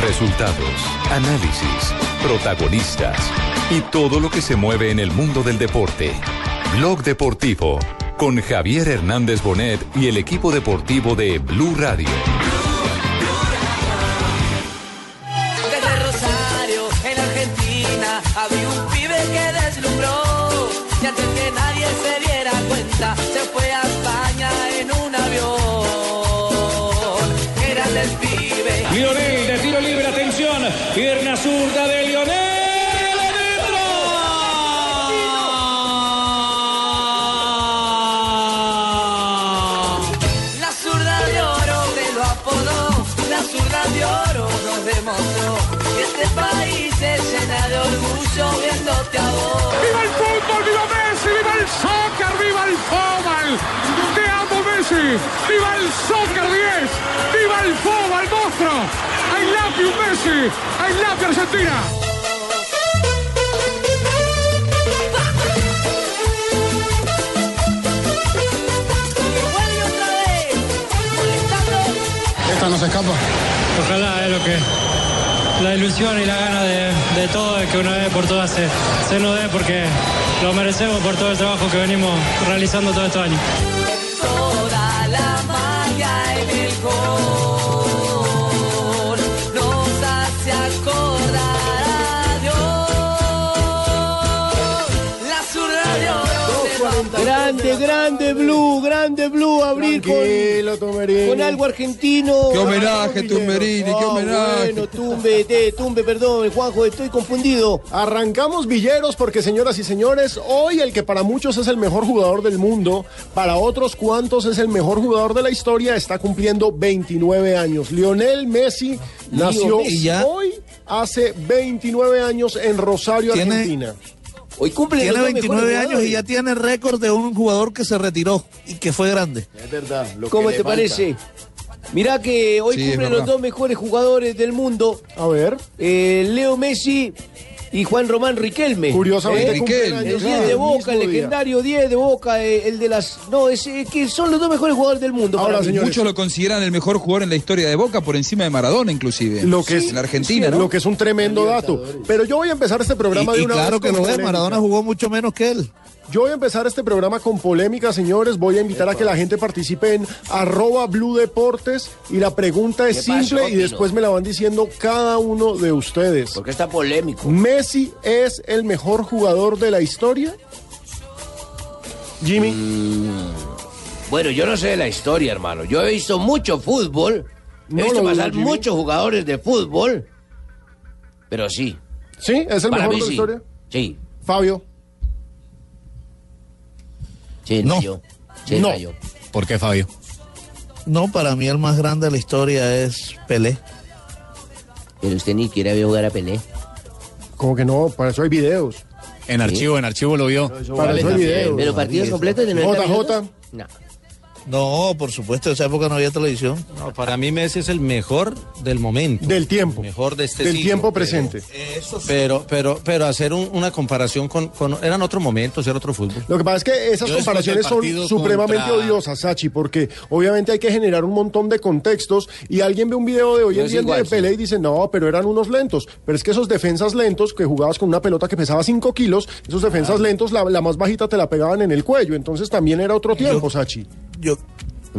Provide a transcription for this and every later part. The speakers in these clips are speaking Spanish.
Resultados, análisis, protagonistas y todo lo que se mueve en el mundo del deporte. Blog Deportivo con Javier Hernández Bonet y el equipo deportivo de Blue Radio. Desde Rosario, en Argentina, había un pibe que deslumbró. Y antes que nadie se diera cuenta, se fue de orgullo viéndote a vos. ¡Viva el fútbol! ¡Viva Messi! ¡Viva el soccer! ¡Viva el fútbol! ¡Te amo, Messi! ¡Viva el soccer 10! ¡Viva el fútbol, monstruo! ¡I love you, Messi! ¡I love you, Argentina! Vuelve otra vez, molestando. Esta no se escapa. Ojalá es lo que la ilusión y la gana de, de todo de que una vez por todas se, se nos dé porque lo merecemos por todo el trabajo que venimos realizando magia en el Grande, grande Blue, grande Blue, abrir con, con algo argentino. Qué homenaje. Tumberini, qué Ah, homenaje. Bueno, tumbe, te, tumbe, perdón, Juanjo, estoy confundido. Arrancamos Villeros porque, señoras y señores, hoy el que para muchos es el mejor jugador del mundo, para otros cuantos es el mejor jugador de la historia, está cumpliendo 29 años. Lionel Messi nació Messi. ¿Y ya? hoy hace 29 años en Rosario, Tiene- Argentina. Hoy cumple Tiene los dos 29 mejores años y ya tiene récord de un jugador que se retiró y que fue grande. Es verdad. Lo ¿Cómo que te parece? Mirá que hoy Sí, cumplen los dos mejores jugadores del mundo, A ver, eh, Leo Messi y Juan Román Riquelme. curiosamente Eh, Riquelme. El 10 el de Boca, el día. legendario 10 de Boca, eh, el de las... No, es eh, que son los dos mejores jugadores del mundo. Ahora, para Muchos lo consideran el mejor jugador en la historia de Boca por encima de Maradona inclusive. Lo que es, en la Argentina, ¿no? Lo que es un tremendo dato. Pero yo voy a empezar este programa y, de y una claro vez que lo es. Maradona jugó mucho menos que él. Yo voy a empezar este programa con polémica, señores. Voy a invitar a que la gente participe en arroba Blue Deportes. Y la pregunta es ¿Qué pasó, simple y después me la van diciendo cada uno de ustedes. Porque está polémico. ¿Messi es el mejor jugador de la historia? Jimmy. Bueno, yo no sé de la historia, hermano. Yo he visto mucho fútbol. No he visto pasar muchos jugadores de fútbol. Pero sí. ¿Sí? ¿Es el para mejor de la sí. historia? Sí. Fabio. Sí, No. yo. Sí, No. yo. ¿Por qué, Fabio? No, para mí el más grande de la historia es Pelé. Pero usted ni quiere ver jugar a Pelé. Como que no, para eso hay videos. En archivo, en archivo lo vio. Para eso hay videos. Pero partidos completos de 90 JJ. minutos. No. No, por supuesto, en esa época no había televisión. No, para mí Messi es el mejor del momento. Del tiempo. Mejor de este Del siglo, tiempo pero- presente. Pero, pero, pero hacer un- una comparación con, con- Eran otros momentos, era otro fútbol. Lo que pasa es que esas Yo comparaciones son supremamente contra- odiosas, Sachi, porque obviamente hay que generar un montón de contextos y alguien ve un video de hoy No en día igual, de Pelé y dice, no, pero eran unos lentos. Pero es que esos defensas lentos, que jugabas con una pelota que pesaba 5 kilos, esos defensas lentos, la, la más bajita te la pegaban en el cuello. Entonces también era otro tiempo, Sachi. Yo,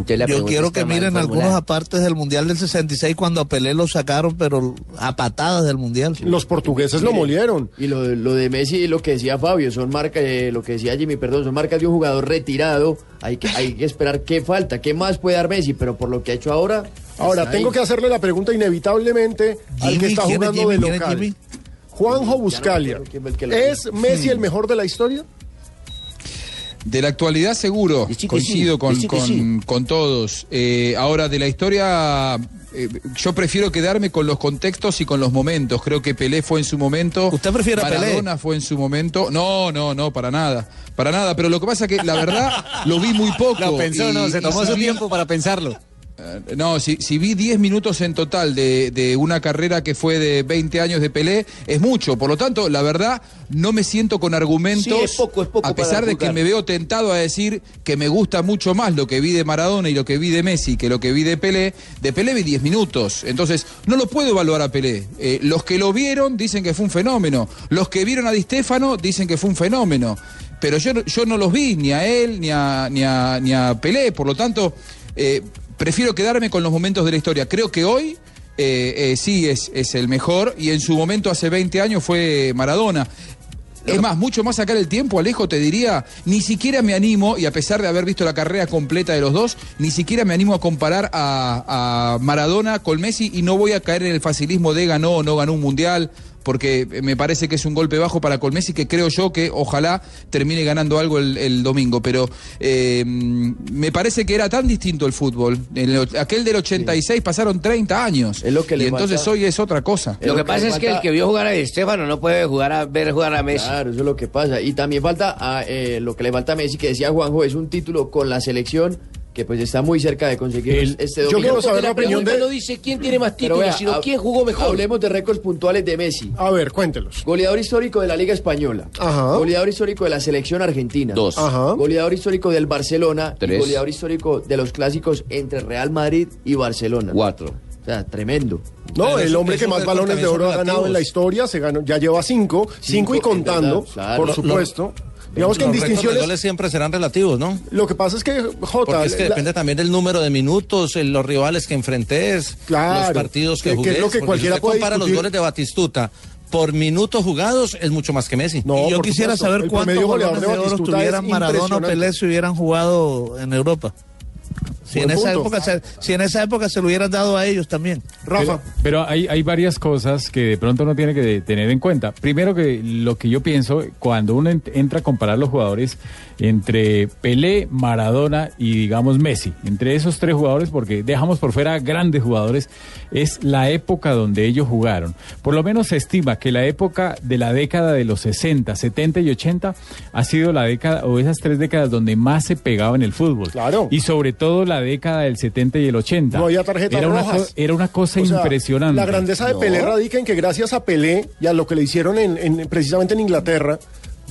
yo quiero que miren algunos apartes del Mundial del 66 cuando a Pelé lo sacaron, pero a patadas del Mundial. Los portugueses lo molieron. Y lo, lo de Messi y lo que decía Fabio, son marcas, eh, lo que decía Jimmy, perdón, son marcas de un jugador retirado. Hay que, hay que esperar qué falta, qué más puede dar Messi, pero por lo que ha hecho ahora. Ahora, tengo ahí. que hacerle la pregunta inevitablemente al que Jimmy, está ¿quién es jugando Jimmy? de ¿Quién es local. Jimmy? Juanjo Buscalia. ¿Es. Messi el mejor de la historia? De la actualidad seguro, coincido sí, con, con- todos. Eh, ahora, de la historia, eh, yo prefiero quedarme con los contextos y con los momentos. Creo que Pelé fue en su momento. ¿Usted prefiere a Pelé? Maradona fue en su momento. No, no, no, para nada. Para nada. Pero lo que pasa es que la verdad lo vi muy poco. Lo pensó, y- no, se tomó su tiempo para pensarlo. Eh, No, si, si vi 10 minutos en total de, de una carrera que fue de 20 años de Pelé, es mucho. Por lo tanto, la verdad, no me siento con argumentos. Sí, es poco, es poco a pesar de que me veo tentado a decir que me gusta mucho más lo que vi de Maradona y lo que vi de Messi que lo que vi de Pelé. De Pelé vi 10 minutos. Entonces, no lo puedo evaluar a Pelé. Eh, los que lo vieron dicen que fue un fenómeno. Los que vieron a Di Stéfano dicen que fue un fenómeno. Pero yo, no- yo no los vi, ni a él, ni a, ni a, ni a Pelé. Por lo tanto, eh, prefiero quedarme con los momentos de la historia. Creo que hoy eh, eh, sí es, el mejor y en su momento hace 20 años fue Maradona. Es más, mucho más sacar el tiempo, Alejo, te diría, ni siquiera me animo, y a pesar de haber visto la carrera completa de los dos, ni siquiera me animo a comparar a, a Maradona con Messi y no voy a caer en el facilismo de ganó o no ganó un mundial, porque me parece que es un golpe bajo para Colmesi que creo yo que ojalá termine ganando algo el, el domingo. Pero eh, me parece que era tan distinto el fútbol. En el- aquel del 86 pasaron 30 años. Es lo que y le entonces falta- hoy es otra cosa. Lo que pasa es que el que vio jugar a Di Stéfano no puede jugar a, ver jugar a Messi. Claro, eso es lo que pasa. Y también falta a, eh, lo que le falta a Messi, que decía Juanjo, es un título con la selección que pues está muy cerca de conseguir El- este yo domingo. quiero saber la opinión de- no dice quién tiene más títulos, vea, sino quién jugó mejor. Hablemos de récords puntuales de Messi. A ver, cuéntelos. Goleador histórico de la Liga Española. Ajá. Goleador histórico de la selección argentina. Dos. Ajá. Goleador histórico del Barcelona. Y Tres. goleador histórico de los clásicos entre Real Madrid y Barcelona. Cuatro. O sea, tremendo. No, Pero el hombre que más balones de oro ha ganado en la historia, se ganó, ya lleva cinco, cinco, y Cinco, contando, verdad, claro. por Lo- supuesto. Digamos que en Los de distinciones, goles siempre serán relativos, ¿no? lo que pasa es que, Jota, Porque es que la- depende también del número de minutos, en los rivales que enfrentes, Claro, los partidos que, que- que es jugues. lo que porque cualquiera si usted puede compara los goles de Batistuta por minutos jugados, es mucho más que Messi. No, y yo quisiera supuesto. saber cuántos balones de de oro tuvieran Maradona o. Pelé si hubieran jugado en Europa. Si en, esa época se, si en esa época se lo hubieran dado a ellos también. Rafa, Pero, pero hay, hay varias cosas que de pronto uno tiene que tener en cuenta. Primero que lo que yo pienso, cuando uno ent- entra a comparar los jugadores entre Pelé, Maradona y digamos Messi, entre esos tres jugadores, porque dejamos por fuera grandes jugadores, es la época donde ellos jugaron. Por lo menos se estima que la época de la década de los 60, 70 y 80 ha sido la década o esas tres décadas donde más se pegaba en el fútbol. Claro. Y sobre todo la década del 70 y el 80. no había tarjetas era una, rojas. co- era una cosa O sea, impresionante. La grandeza de No. Pelé radica en que gracias a Pelé y a lo que le hicieron en, en- precisamente en Inglaterra,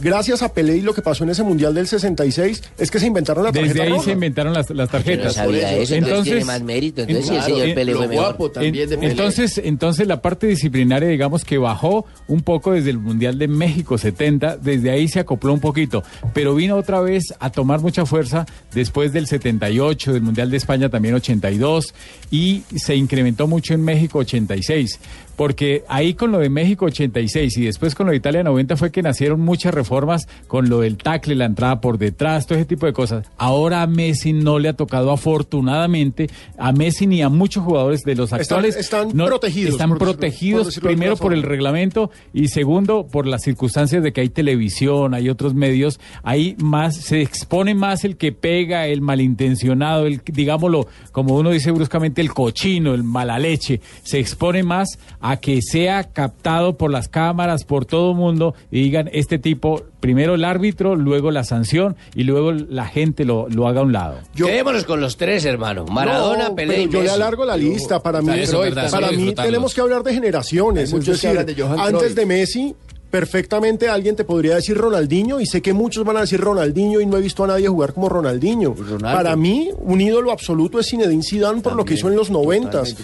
gracias a Pelé y lo que pasó en ese Mundial del 66, es que se inventaron la tarjeta Desde ahí roja. se inventaron las, las Yo tarjetas. no sabía eso, entonces, tiene más mérito. Entonces, sí, el Claro, señor Pelé lo fue mejor. guapo también de En- Pelé. entonces, entonces la parte disciplinaria, digamos que bajó un poco desde el Mundial de México 70, desde ahí se acopló un poquito, pero vino otra vez a tomar mucha fuerza después del 78, del Mundial de España también 82 y se incrementó mucho en México 86. Porque ahí con lo de México 86 y después con lo de Italia 90 fue que nacieron muchas reformas con lo del tackle, la entrada por detrás, todo ese tipo de cosas. Ahora a Messi no le ha tocado afortunadamente, a Messi ni a muchos jugadores de los actuales. están no- protegidos, Están por decirlo- por protegidos primero por el reglamento y segundo por las circunstancias de que hay televisión, hay otros medios, ahí más se expone más el que pega, el malintencionado, el digámoslo, como uno dice bruscamente, el cochino, el mala leche, se expone más a que sea captado por las cámaras, por todo el mundo y digan este tipo, primero el árbitro, luego la sanción y luego la gente lo, lo haga a un lado. Quedémonos con los tres, hermano. Maradona, No, Pelé y yo le alargo la lista. Para mí, para mí tenemos que hablar de generaciones. Es decir, de antes de Messi, perfectamente alguien te podría decir Ronaldinho, y sé que muchos van a decir Ronaldinho y no he visto a nadie jugar como Ronaldinho. Ronaldo. Para mí, un ídolo absoluto es Zinedine Zidane por lo que hizo en los noventas.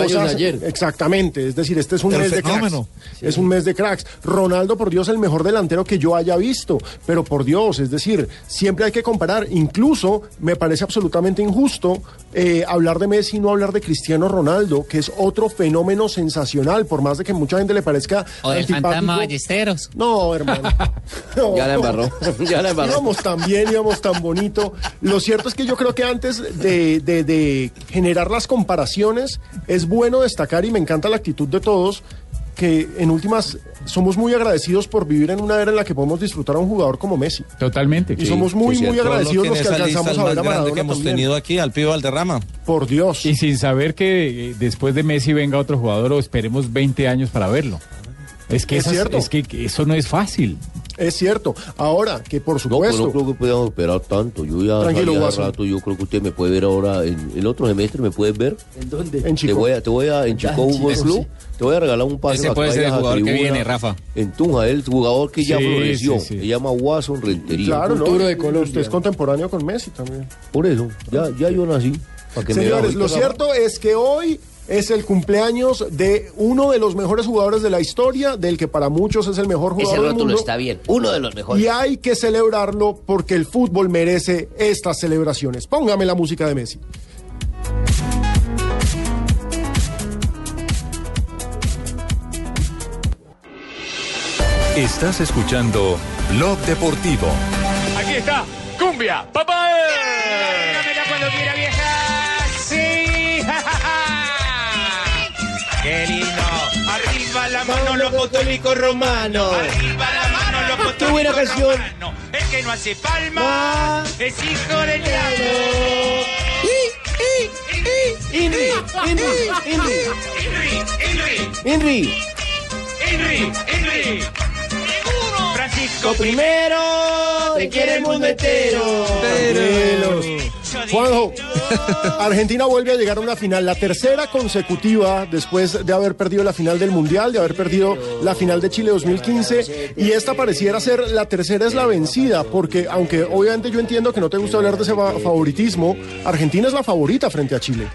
años ayer. Exactamente, es decir, este es un El mes de cracks. Es un mes de cracks. Ronaldo, por Dios, el mejor delantero que yo haya visto. Pero por Dios, es decir, siempre hay que comparar. Incluso me parece absolutamente injusto eh, hablar de Messi y no hablar de Cristiano Ronaldo, que es otro fenómeno sensacional, por más de que mucha gente le parezca O del fantasma Ballesteros. No, hermano. No. Ya la embarró. Ya la embarró. Íbamos tan bien, íbamos tan bonito. Lo cierto es que yo creo que antes de, de- de generar las comparaciones, es bueno destacar, y me encanta la actitud de todos, que en últimas somos muy agradecidos por vivir en una era en la que podemos disfrutar a un jugador como Messi. Totalmente. Y somos muy, muy agradecidos los que alcanzamos a ver a Maradona que hemos también. tenido aquí, al Pío Valderrama. Por Dios. Y sin saber que después de Messi venga otro jugador o esperemos 20 años para verlo. Es que, Es esas- cierto. es que eso no es fácil. Es cierto. Ahora, que por No, supuesto... pero no creo que podamos esperar tanto. Yo ya Tranquilo, Guaso. rato, yo creo que usted me puede ver ahora en el otro semestre, ¿me puedes ver? ¿En dónde? En Te Chico. voy a, te voy a, en Chico Fútbol Club, sí. te voy a regalar un pase Ese puede que ser el jugador que tribuna viene, Rafa. En Tunja, el jugador que ya Sí, floreció. sí, sí. Se llama Watson Rentería. Claro, ¿no? de Colombia. Usted es contemporáneo con Messi también. Por eso, ya, ya yo nací. Para que me Señores, lo cierto es que hoy es el cumpleaños de uno de los mejores jugadores de la historia, del que para muchos es el mejor Ese jugador del rótulo mundo. está bien. Uno de los mejores. Y hay que celebrarlo porque el fútbol merece estas celebraciones. Póngame la música de Messi. Estás escuchando Blog Deportivo. Aquí está, cumbia, papá. La mano los católicos romanos. Arriba la mano los católicos Qué buena canción. romanos. El que no hace palma es hijo del diablo. Inri, Inri, Henry, Henry, Inri. Henry, Henry. Francisco primero, te quiere el mundo entero. Juanjo, Argentina vuelve a llegar a una final, la tercera consecutiva después de haber perdido la final del Mundial, de haber perdido la final de Chile 2015, y esta pareciera ser la tercera es la vencida, porque aunque obviamente yo entiendo que no te gusta hablar de ese fa- favoritismo, Argentina es la favorita frente a Chile.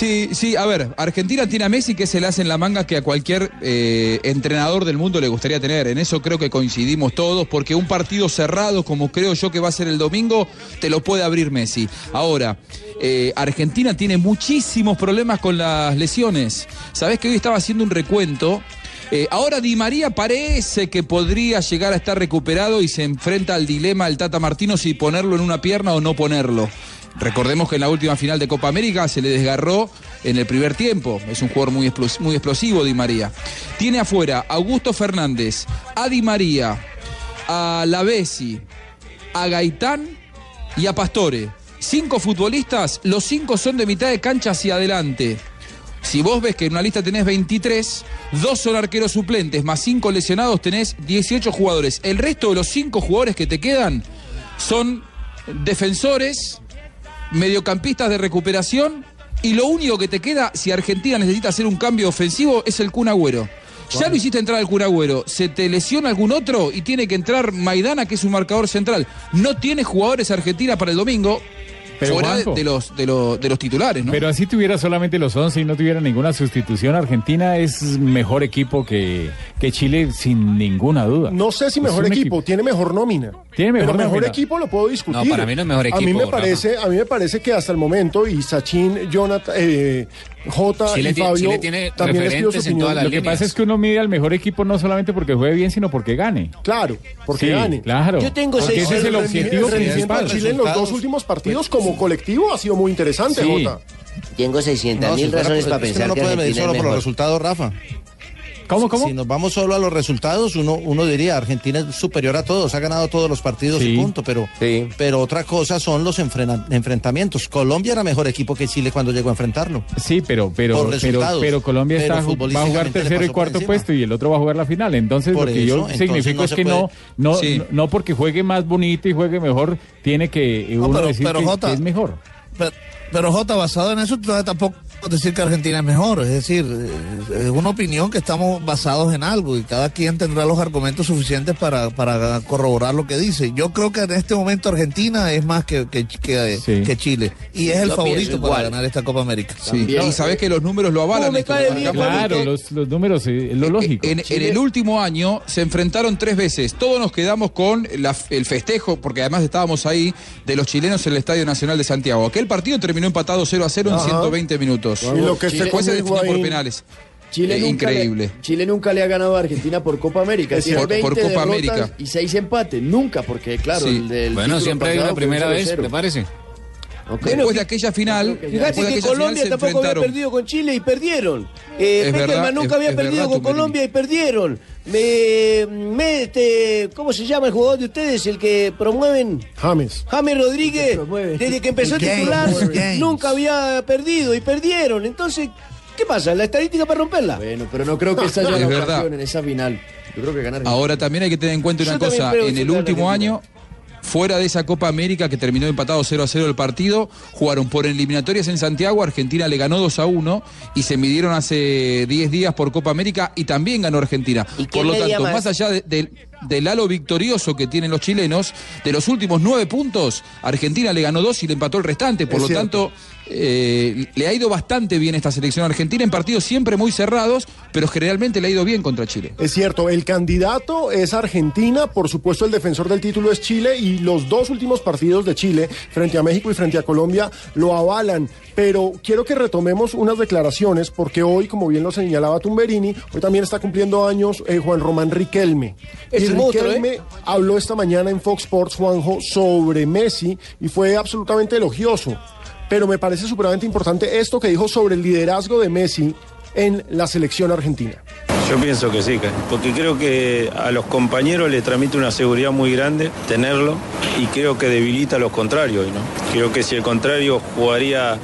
Sí, sí, a ver, Argentina tiene a Messi que se le hace en la manga que a cualquier eh, entrenador del mundo le gustaría tener. En eso creo que coincidimos todos, porque un partido cerrado, como creo yo que va a ser el domingo, te lo puede abrir Messi. Ahora, eh, Argentina tiene muchísimos problemas con las lesiones. Sabés que hoy estaba haciendo un recuento. Eh, ahora Di María parece que podría llegar a estar recuperado y se enfrenta al dilema del Tata Martino si ponerlo en una pierna o no ponerlo. Recordemos que en la última final de Copa América se le desgarró en el primer tiempo. Es un jugador muy, muy explosivo, Di María. Tiene afuera Augusto Fernández, a Di María, a Lavesi, a Gaitán y a Pastore. Cinco futbolistas, los cinco son de mitad de cancha hacia adelante. Si vos ves que en una lista tenés 23, dos son arqueros suplentes, más cinco lesionados, tenés 18 jugadores. El resto de los cinco jugadores que te quedan son defensores, mediocampistas de recuperación y lo único que te queda si Argentina necesita hacer un cambio ofensivo es el Kun Agüero. Ya lo hiciste entrar al Kun Agüero, se te lesiona algún otro y tiene que entrar Maidana, que es un marcador central. No tiene jugadores Argentina para el domingo, Pero, fuera de, Juanjo. de los, de, los, de los titulares, ¿no? Pero así tuviera solamente los 11 y no tuviera ninguna sustitución, Argentina es mejor equipo que, que Chile sin ninguna duda. No sé si mejor equipo, tiene mejor nómina. Tiene mejor Pero mejor nómina. equipo lo puedo discutir. No, para mí no es mejor A mí equipo, me Rafa. parece, a mí me parece que hasta el momento y Sachin, Jonathan, eh, Jota Chile y tiene- Fabio Chile tiene también les pido su en opinión. todas las Lo que pasa es que uno mide al mejor equipo no solamente porque juegue bien, sino porque gane. Claro, porque Sí, gane. Claro. Yo tengo Porque seis- ese es el objetivo principal. de Chile en los dos últimos partidos como colectivo ha sido muy interesante, Sí. Jota. Tengo 600 No, si mil fuera razones para pensar que no puede medir solo es por los mejor. resultados, Rafa. ¿Cómo, cómo? Si nos vamos solo a los resultados, uno, uno diría Argentina es superior a todos, ha ganado todos los partidos y punto, pero, pero otra cosa son los enfrena- enfrentamientos. Colombia era mejor equipo que Chile cuando llegó a enfrentarlo. Sí, pero pero Por pero, Colombia Pero está, va a jugar tercero y cuarto puesto y el otro va a jugar la final. Entonces Por lo que eso, yo significo no es que puede- no no, Sí. no no porque juegue más bonito y juegue mejor tiene que No, uno pero- decir pero que- Jota, que es mejor. Pero, Pero Jota, basado en eso, tampoco decir que Argentina es mejor. Es decir, es una opinión que estamos basados en algo y cada quien tendrá los argumentos suficientes para, para corroborar lo que dice. Yo creo que en este momento Argentina es más que, que, que- Sí. que Chile y es el Yo favorito para igual. ganar esta Copa América. Sí, y sabés que los números lo avalan. ¿Cómo me esto cae que bien, marcamos, Claro, los, los números es lo lógico. En, en el último año se enfrentaron tres veces. Todos nos quedamos con la- el festejo, porque además estábamos ahí, de los chilenos en el Estadio Nacional de Santiago. Aquel partido terminó empatado 0 a 0 en Ajá. 120 minutos. Y lo que Después se definió por penales. Chile Eh, nunca increíble. Le, Chile nunca le ha ganado a Argentina por Copa América. Es por- 20 por Copa derrotas América. y 6 empates. Nunca, porque claro, Sí. el del Bueno, siempre hay una primera vez, 0-0. prepárese. Después de aquella final, Fíjate después de que aquella Colombia tampoco había enfrentaron. perdido con Chile y perdieron. Eh, Es Peckerman verdad, nunca es- había es perdido verdad, con. Colombia y perdieron. Me, me, este, ¿Cómo se llama el jugador de ustedes? El que promueven. James. James Rodríguez, desde que empezó a titular, nunca había perdido y perdieron. Entonces, ¿qué pasa? ¿La estadística para romperla? Bueno, pero no creo que esta sea Es la verdad. en esa final. Yo creo que ganar. Ahora también hay que tener en cuenta una Yo cosa, en el último año, fuera de esa Copa América que terminó empatado 0 a 0 el partido, jugaron por eliminatorias en Santiago, Argentina le ganó 2 a 1 y se midieron hace 10 días por Copa América y también ganó Argentina. Por lo tanto, más? más allá de- del- del halo victorioso que tienen los chilenos, de los últimos 9 puntos, Argentina le ganó 2 y le empató el restante. Por Es lo cierto. tanto, eh, le ha ido bastante bien esta selección argentina en partidos siempre muy cerrados, pero generalmente le ha ido bien contra Chile. Es cierto, el candidato es Argentina, por supuesto el defensor del título es Chile y los dos últimos partidos de Chile frente a México y frente a Colombia lo avalan. Pero quiero que retomemos unas declaraciones porque hoy, como bien lo señalaba Tumberini, hoy también está cumpliendo años eh, Juan Román Riquelme. Es y monstruo, Riquelme habló esta mañana en Fox Sports, Juanjo, sobre Messi y fue absolutamente elogioso. Pero me parece supremamente importante esto que dijo sobre el liderazgo de Messi en la selección argentina. Yo pienso que sí, que- porque creo que a los compañeros les transmite una seguridad muy grande tenerlo y creo que debilita a los contrarios. ¿no? Creo que si el contrario jugaría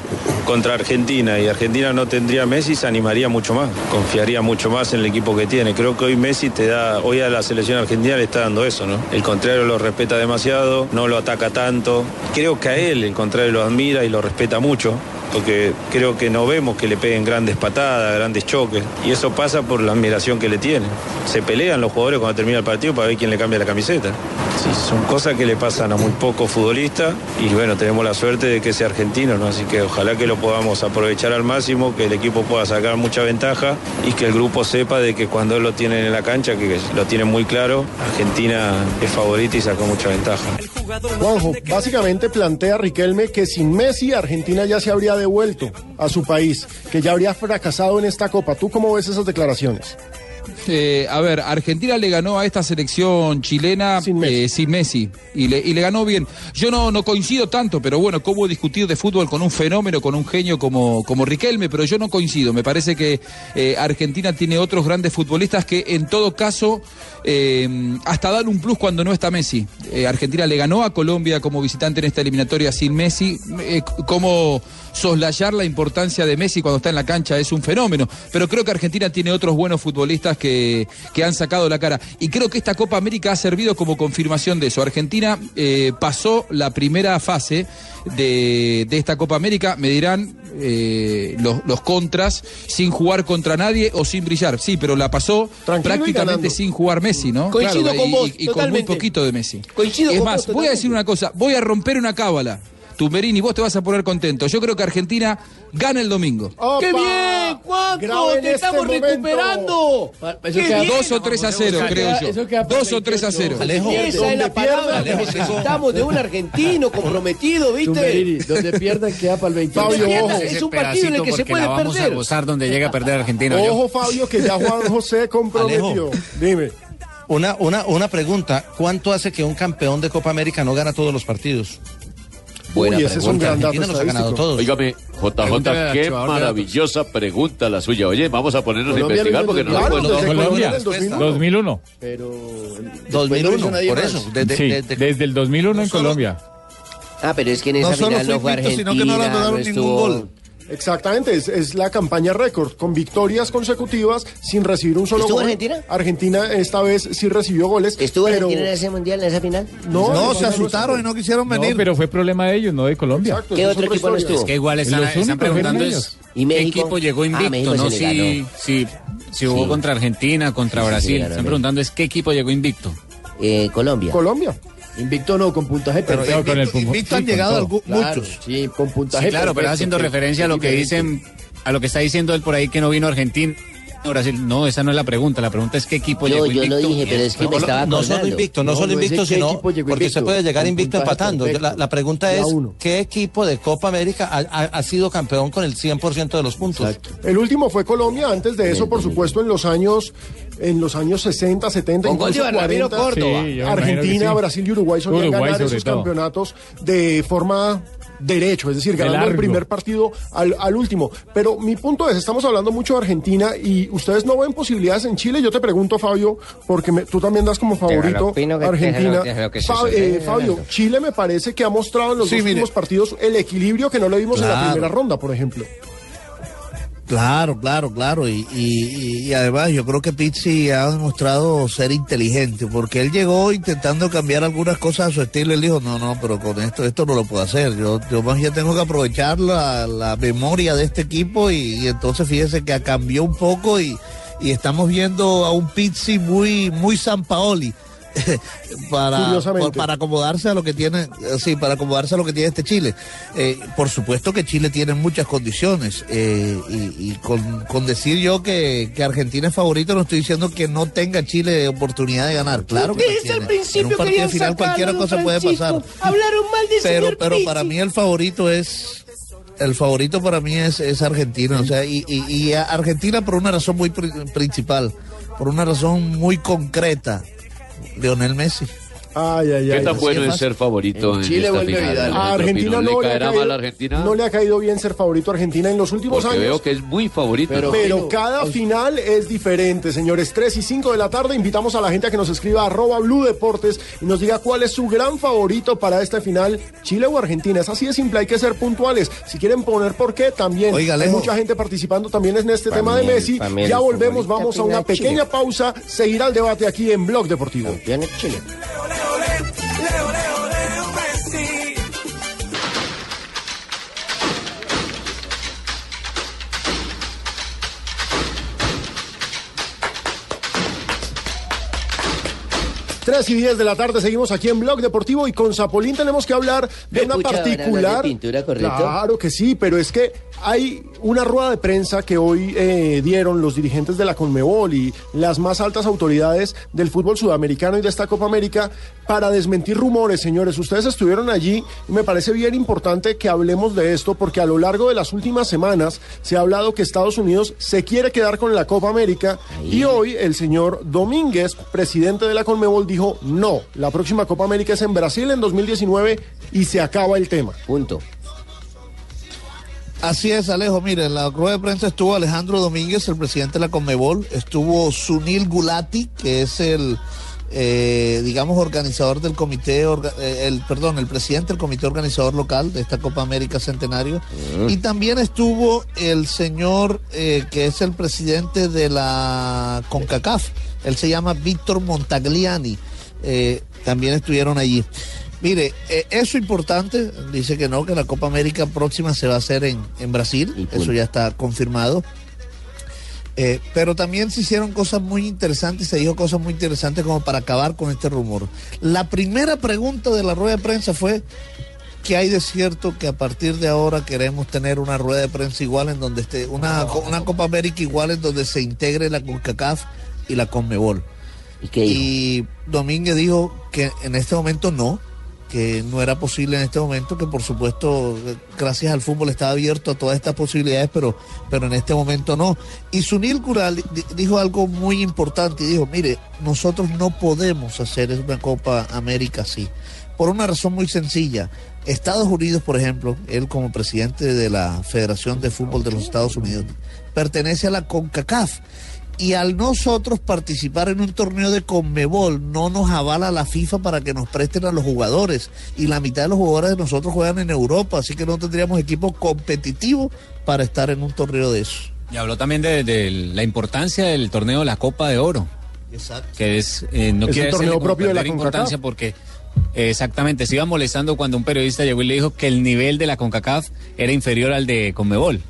contra Argentina y Argentina no tendría Messi, se animaría mucho más, confiaría mucho más en el equipo que tiene. Creo que hoy Messi te da, hoy a la selección argentina le está dando eso, ¿no? El contrario lo respeta demasiado, no lo ataca tanto. Creo que a él el contrario lo admira y lo respeta mucho porque creo que no vemos que le peguen grandes patadas, grandes choques, y eso pasa por la admiración que le tienen. Se pelean los jugadores cuando termina el partido para ver quién le cambia la camiseta. Sí, son cosas que le pasan a muy pocos futbolistas, y bueno, tenemos la suerte de que sea argentino, ¿no? Así que ojalá que lo podamos aprovechar al máximo, que el equipo pueda sacar mucha ventaja y que el grupo sepa de que cuando lo tienen en la cancha, que lo tienen muy claro, Argentina es favorita y saca mucha ventaja. Juanjo, básicamente plantea Riquelme que sin Messi Argentina ya se habría devuelto a su país, que ya habría fracasado en esta Copa. ¿Tú cómo ves esas declaraciones? Eh, a ver, Argentina le ganó a esta selección chilena sin Messi, y, le, y le ganó bien. Yo no, no coincido tanto, pero bueno, ¿cómo discutir de fútbol con un fenómeno, con un genio como, como Riquelme? Pero yo no coincido. Me parece que eh, Argentina tiene otros grandes futbolistas que en todo caso eh, hasta dan un plus cuando no está Messi. Eh, Argentina le ganó a Colombia como visitante en esta eliminatoria sin Messi. Eh, ¿Cómo soslayar la importancia de Messi cuando está en la cancha? Es un fenómeno. Pero creo que Argentina tiene otros buenos futbolistas que, que han sacado la cara. Y creo que esta Copa América ha servido como confirmación de eso. Argentina eh, pasó la primera fase de, de esta Copa América. Me dirán eh, los, los contras sin jugar contra nadie o sin brillar. Sí, pero la pasó Tranquilo prácticamente sin jugar Messi, ¿no? Coincido Claro, con y, vos, y- y con muy poquito de Messi. Coincido es con más, vos, voy a decir una cosa, voy a romper una cábala. Tumberini, vos te vas a poner contento. Yo creo que Argentina gana el domingo. ¡Qué bien, Juanjo! ¡Te este estamos momento. recuperando! 2 o 3 a 0, Eso creo yo. 2 o 3 a 0. Alejo, Esa es la palabra que necesitamos de un argentino comprometido, Tumberini, ¿viste? donde pierdan queda para el 21. Fabio, ojo. Es un partido en el que se puede perder. donde llega a perder Argentina. Ojo, Fabio, que ya Juan José comprometió. Alejo. Dime. Una, una, una pregunta, ¿cuánto hace que un campeón de Copa América no gana todos los partidos? Buena Uy, ese es un gran dato los ha ganado todos. Pregúntale JJ, qué maravillosa pregunta la suya. Oye, vamos a ponernos a Colombia investigar no porque no recuerdo. Colombia. Colombia en el 2001. 2001. Pero. después 2001, no hizo nadie por eso. Desde, sí, desde- desde el 2001 en solo- Colombia. Ah, pero es que en No esa solo final no fue Argentina, sino que no le no ningún estuvo... gol. Exactamente, es, es la campaña récord, con victorias consecutivas sin recibir un solo ¿Estuvo gol. Argentina? Argentina esta vez sí recibió goles. ¿Estuvo pero... Argentina en ese mundial, en esa final? No, No, no, se no, asustaron no, y no quisieron No, venir. pero fue problema de ellos, no de Colombia. Exacto, ¿Qué otro equipo no estuvo? Es que igual están, Los están preguntando es, ¿Y qué México? equipo llegó Ah, invicto, México no si, si, si jugó Sí. contra Argentina, contra Sí, Brasil. sí, están preguntando es qué equipo llegó invicto. Eh, Colombia. Colombia. Invicto no, con puntaje Pero perfecto. con el Invicto han llegado Claro, muchos. Sí, con puntaje Sí, claro, pero haciendo referencia a lo que dicen, a lo que está diciendo él por ahí que no vino Argentina. Brasil. No, esa no es la pregunta. La pregunta es qué equipo Yo- llegó yo lo invicto. dije, pero es que me estaba no solo invicto, no, No, solo no invicto, sino porque invicto, se puede llegar invicto empatando. La, la pregunta es. ¿qué equipo de Copa América ha, ha- ha sido campeón con el 100% de los puntos? El último fue Colombia, antes de eso, por supuesto, en los años en los años 60, 70, Con incluso de Ramiro 40. Córdoba. Sí, Argentina, sí. Brasil y Uruguay solían Uruguay, ganar esos todo. campeonatos de forma derecho, es decir, ganando el primer partido al, al último. Pero mi punto es, estamos hablando mucho de Argentina y ustedes no ven posibilidades en Chile. Yo te pregunto, Fabio, porque me- tú también das como favorito Argentina. Fa- eh, Fabio, Chile me parece que ha mostrado en los Sí, dos mire. últimos partidos el equilibrio que no le vimos en la primera ronda, por ejemplo. Claro, claro, claro. Y, y- y además yo creo que Pizzi ha demostrado ser inteligente, porque él llegó intentando cambiar algunas cosas a su estilo. Él dijo, no, no, pero con esto, esto no lo puedo hacer. Yo, yo más bien tengo que aprovechar la, la memoria de este equipo y, y entonces fíjese que cambió un poco y, y estamos viendo a un Pizzi muy, muy San Paoli. para, por- para acomodarse a lo que tiene, eh, sí, para acomodarse a lo que tiene este Chile. Eh, por supuesto que Chile tiene muchas condiciones eh, y, y con, con decir yo que, que Argentina es favorito no estoy diciendo que no tenga Chile oportunidad de ganar. Claro que Desde el principio en un partido final cualquier cosa puede pasar. Hablaron mal del Pero, señor pero para mí el favorito es el favorito para mí es, es Argentina, o sea, y, y- y Argentina por una razón muy pri- principal, por una razón muy concreta, Leonel Messi. Ay, ay, ¿Qué ay. tan bueno es ser favorito en, Chile esta vuelve final? Vidal. A Argentina no ¿Le le, ha caerá caído, mal a Argentina? no le ha caído bien ser favorito a Argentina en los últimos Porque años. veo que es muy favorito. Pero, ¿no? cada final es diferente, señores. 3 y 5 de la tarde. Invitamos a la gente a que nos escriba arroba Blue Deportes y nos diga cuál es su gran favorito para esta final, Chile o Argentina. Es así de simple, hay que ser puntuales. Si quieren poner por qué, también. Oiga, hay mucha gente participando también en este tema mí de Messi. Ya volvemos, vamos a una Chile. pequeña pausa. Seguirá el debate aquí en Blog Deportivo. Chile. Tres y 10 de la tarde seguimos aquí en Blog Deportivo y con Zapolín tenemos que hablar de una Pucha, ¿van a hablar de particular. pintura, correcto? Claro que sí, pero es que hay una rueda de prensa que hoy eh, dieron los dirigentes de la Conmebol y las más altas autoridades del fútbol sudamericano y de esta Copa América para desmentir rumores, señores. Ustedes estuvieron allí y me parece bien importante que hablemos de esto porque a lo largo de las últimas semanas se ha hablado que Estados Unidos se quiere quedar con la Copa América y hoy el señor Domínguez, presidente de la Conmebol, dijo no, la próxima Copa América es en Brasil en 2019 y se acaba el tema. Punto. Así es, Alejo. Mire, en la rueda de prensa estuvo Alejandro Domínguez, el presidente de la Conmebol. Estuvo Sunil Gulati, que es el, eh, digamos, organizador del comité, orga- eh, el, perdón, el presidente del comité organizador local de esta Copa América Centenario. Y también estuvo el señor eh, que es el presidente de la CONCACAF. Él se llama Víctor Montagliani. También estuvieron allí. Mire, eh, eso importante, dice que no, que la Copa América próxima se va a hacer en, en Brasil, eso ya está confirmado. Eh, pero también se hicieron cosas muy interesantes, se dijo cosas muy interesantes como para acabar con este rumor. La primera pregunta de la rueda de prensa fue que hay de cierto que a partir de ahora queremos tener una rueda de prensa igual en donde esté, una, una Copa América igual en donde se integre la CONCACAF y la CONMEBOL. ¿Y Domínguez dijo que en este momento no, que no era posible en este momento, que por supuesto, eh, gracias al fútbol estaba abierto a todas estas posibilidades, pero, pero en este momento no. Y Sunil Kural di- dijo algo muy importante y dijo, mire, nosotros no podemos hacer una Copa América así, por una razón muy sencilla. Estados Unidos, por ejemplo, él como presidente de la Federación de Fútbol de los Estados Unidos, pertenece a la CONCACAF. Y al nosotros participar en un torneo de Conmebol, no nos avala la FIFA para que nos presten a los jugadores. Y la mitad de los jugadores de nosotros juegan en Europa, así que no tendríamos equipo competitivo para estar en un torneo de eso. Y habló también de, de la importancia del torneo de la Copa de Oro. Exacto. Que es, eh, no Es quiere el torneo propio de la importancia porque eh, exactamente se iba molestando cuando un periodista llegó y le dijo que el nivel de la CONCACAF era inferior al de Conmebol.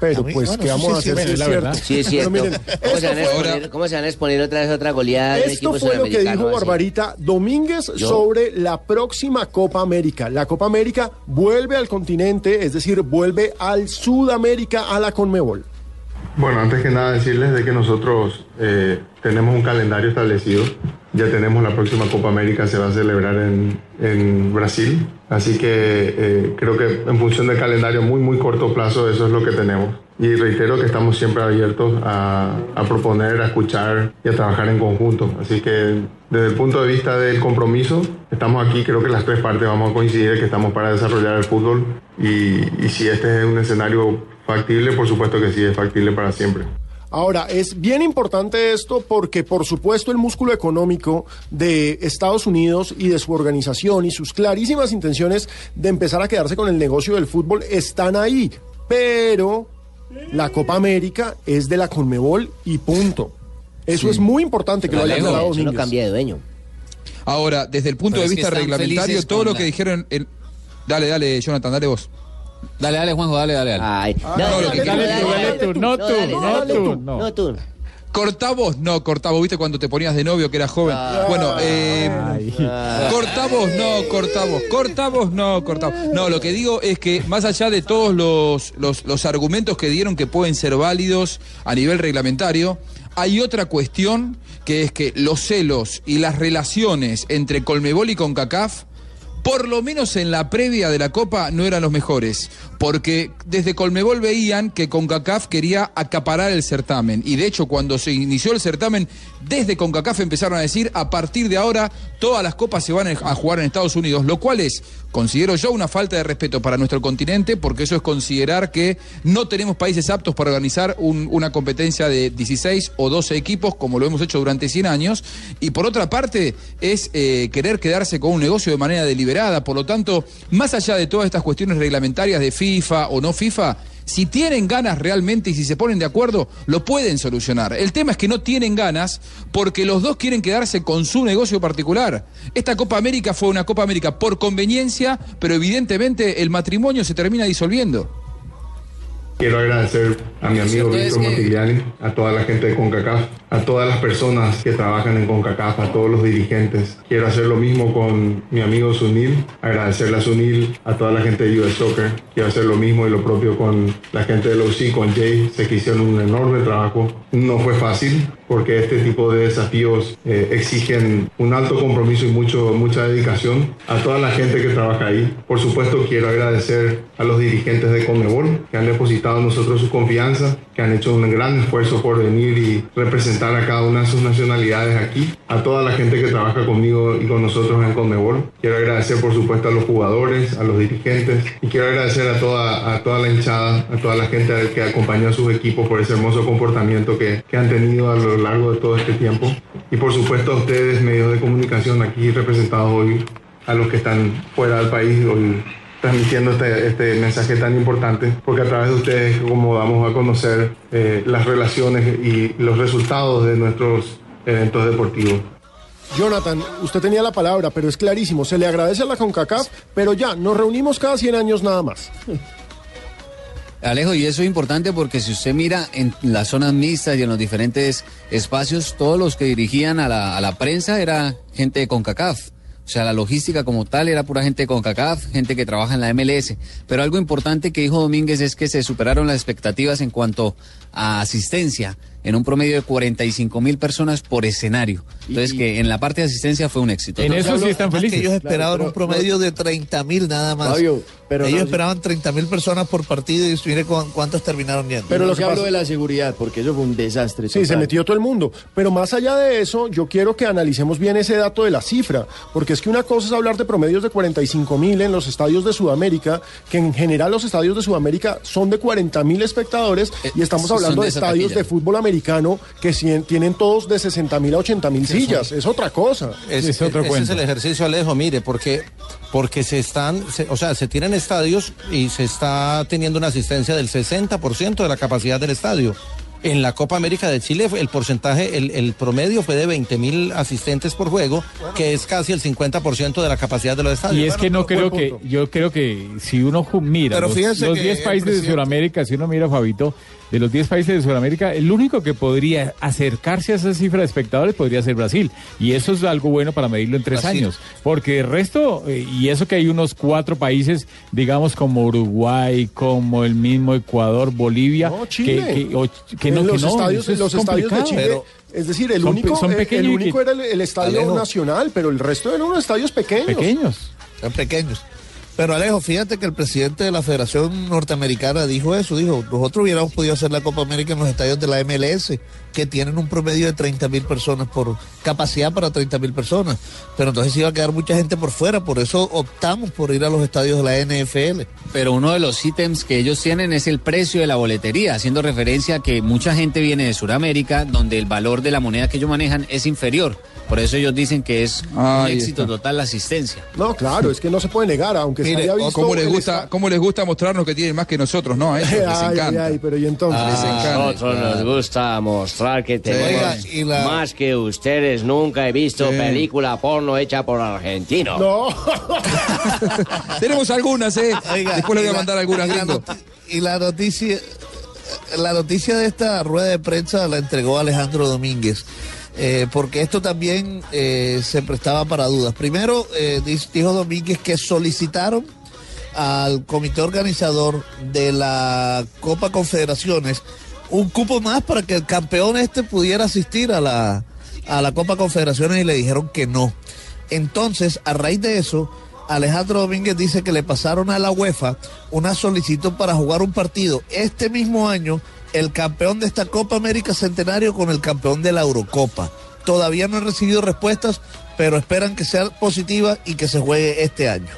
Pero pues, ¿qué vamos a hacer si es cierto? Sí, es cierto. miren, ¿Cómo, se van a exponer, cómo se van a exponer otra vez otra goleada Esto fue lo que dijo así? Barbarita Domínguez ¿Yo? sobre la próxima Copa América. La Copa América vuelve al continente, es decir, vuelve al Sudamérica, a la Conmebol. Bueno, antes que nada decirles de que nosotros eh, tenemos un calendario establecido. Ya tenemos la próxima Copa América, se va a celebrar en, en Brasil. Así que eh, creo que en función del calendario muy, muy corto plazo, eso es lo que tenemos. y reitero que estamos siempre abiertos a, a proponer, a escuchar y a trabajar en conjunto. Así que desde el punto de vista del compromiso, estamos aquí, creo que las tres partes vamos a coincidir que estamos para desarrollar el fútbol y, y si este es un escenario factible, por supuesto que sí es factible para siempre. Ahora, es bien importante esto porque, por supuesto, el músculo económico de Estados Unidos y de su organización y sus clarísimas intenciones de empezar a quedarse con el negocio del fútbol están ahí. Pero la Copa América es de la Conmebol y punto. Eso Sí. es muy importante que lo haya Alejo, aclarado eso no cambia de dueño. Ahora, desde el punto Pero de vista reglamentario, todo lo la- que dijeron... el- Dale, dale, Jonathan, dale vos. Dale, dale, Juanjo, dale, dale. dale. no, lo que quiero- no tú, no tú, no. No tú. Cortavos, no, cortavos, viste cuando te ponías de novio que eras joven. Bueno, eh, cortavos, no, cortavos, cortavos, no, cortavos. No, lo que digo es que más allá de todos los, los, los argumentos que dieron que pueden ser válidos a nivel reglamentario, hay otra cuestión que es que los celos y las relaciones entre Colmebol y CONCACAF por lo menos en la previa de la Copa no eran los mejores, porque desde Colmebol veían que CONCACAF quería acaparar el certamen, y de hecho cuando se inició el certamen, desde CONCACAF empezaron a decir, a partir de ahora todas las copas se van a jugar en Estados Unidos, lo cual es, considero yo, una falta de respeto para nuestro continente, porque eso es considerar que no tenemos países aptos para organizar un- una competencia de 16 o 12 equipos, como lo hemos hecho durante 100 años, y por otra parte es eh, querer quedarse con un negocio de manera deliberada. Por lo tanto, más allá de todas estas cuestiones reglamentarias de FIFA o no FIFA, si tienen ganas realmente y si se ponen de acuerdo, lo pueden solucionar. El tema es que no tienen ganas porque los dos quieren quedarse con su negocio particular. Esta Copa América fue una Copa América por conveniencia, pero evidentemente el matrimonio se termina disolviendo. Quiero agradecer a mi amigo Víctor Montigliani, a toda la gente de CONCACAF, a todas las personas que trabajan en CONCACAF, a todos los dirigentes. Quiero hacer lo mismo con mi amigo Sunil, agradecerle a Sunil, a toda la gente de US Soccer. Quiero hacer lo mismo y lo propio con la gente del OC, con Jay. Sé que hicieron un enorme trabajo. No fue fácil porque este tipo de desafíos eh, exigen un alto compromiso y mucho, mucha dedicación. A toda la gente que trabaja ahí. Por supuesto, quiero agradecer a los dirigentes de Conmebol que han depositado nosotros su confianza, que han hecho un gran esfuerzo por venir y representar a cada una de sus nacionalidades aquí. A toda la gente que trabaja conmigo y con nosotros en Conmebol. Quiero agradecer, por supuesto, a los jugadores, a los dirigentes y quiero agradecer a toda, a toda la hinchada, a toda la gente que acompaña a sus equipos por ese hermoso comportamiento que, que han tenido a lo largo de todo este tiempo. Y por supuesto a ustedes, medios de comunicación aquí representados hoy, a los que están fuera del país hoy transmitiendo este, este mensaje tan importante, porque a través de ustedes como damos a conocer eh, las relaciones y los resultados de nuestros eventos deportivos. Jonathan, usted tenía la palabra, pero es clarísimo. Se le agradece a la CONCACAF, pero ya, nos reunimos cada 100 años nada más. Alejo, y eso es importante porque si usted mira en las zonas mixtas y en los diferentes espacios, todos los que dirigían a la, a la prensa era gente de CONCACAF. O sea, la logística como tal era pura gente de CONCACAF, gente que trabaja en la MLS. Pero algo importante que dijo Domínguez es que se superaron las expectativas en cuanto a asistencia, en un promedio de 45 mil personas por escenario. Entonces, que en la parte de asistencia fue un éxito. En eso sí están felices. ellos esperaban Claro, un promedio de 30 mil nada más. Fabio, pero ellos no- esperaban 30 mil personas por partido y mire cu- cuántos terminaron yendo. Pero lo que hablo de la seguridad, porque eso fue un desastre. Sí, se metió todo el mundo. Pero más allá de eso, yo quiero que analicemos bien ese dato de la cifra, porque es que una cosa es hablar de promedios de 45 mil en los estadios de Sudamérica, que en general los estadios de Sudamérica son de 40 mil espectadores, y estamos hablando de estadios taquilla. de fútbol americano que tienen todos de 60 mil a 80 mil sillas. Es otra cosa. Es, Es otro ese es el ejercicio, Alejo, mire, porque, porque se están, se- o sea, se tienen estadios y se está teniendo una asistencia del 60% de la capacidad del estadio. En la Copa América de Chile el porcentaje, el, el promedio fue de 20 mil asistentes por juego, que es casi el 50% de la capacidad de los estadios. Y es que no creo que, yo creo que si uno mira Pero los fíjese los que 10 el países de Sudamérica, si uno mira, Fabito, de los 10 países de Sudamérica, el único que podría acercarse a esa cifra de espectadores podría ser Brasil. Y eso es algo bueno para medirlo en tres Brasil. años. Porque el resto, eh, y eso que hay unos cuatro países, digamos como Uruguay, como el mismo Ecuador, Bolivia, No, Chile. que, que, o- que en no, que los no, estadios, es los estadios de. Chile, Pero- es decir, el son único, son el- único que- era el, el estadio Alejo. nacional, pero el resto eran unos estadios pequeños. pequeños. Son pequeños. Pero Alejo, fíjate que el presidente de la Federación Norteamericana dijo eso, dijo, nosotros hubiéramos podido hacer la Copa América en los estadios de la MLS, que tienen un promedio de 30 mil personas por capacidad para 30 mil personas. Pero entonces iba a quedar mucha gente por fuera, por eso optamos por ir a los estadios de la NFL. Pero uno de los ítems que ellos tienen es el precio de la boletería, haciendo referencia a que mucha gente viene de Sudamérica, donde el valor de la moneda que ellos manejan es inferior. Por eso ellos dicen que es un éxito está. total la asistencia. No, claro, es que no se puede negar, aunque se haya visto. ¿Cómo les, gusta, ¿Cómo les gusta mostrarnos que tienen más que nosotros, no? A ellos les Ay, encanta. ay, pero y entonces. Les encanta. nosotros nos gusta mostrar que tenemos la- más que ustedes. Nunca he visto Sí. película porno hecha por argentinos. No. Tenemos algunas, ¿eh? Oiga, Después le voy a mandar algunas, y la gringo. Y la noticia, la noticia de esta rueda de prensa la entregó Alejandro Domínguez. Eh, porque esto también eh, se prestaba para dudas. Primero, eh, dijo Domínguez que solicitaron al comité organizador de la Copa Confederaciones un cupo más para que el campeón este pudiera asistir a la, a la Copa Confederaciones y le dijeron que no. Entonces, a raíz de eso, Alejandro Domínguez dice que le pasaron a la UEFA una solicitud para jugar un partido este mismo año, el campeón de esta Copa América Centenario con el campeón de la Eurocopa. Todavía no han recibido respuestas, pero esperan que sea positiva y que se juegue este año.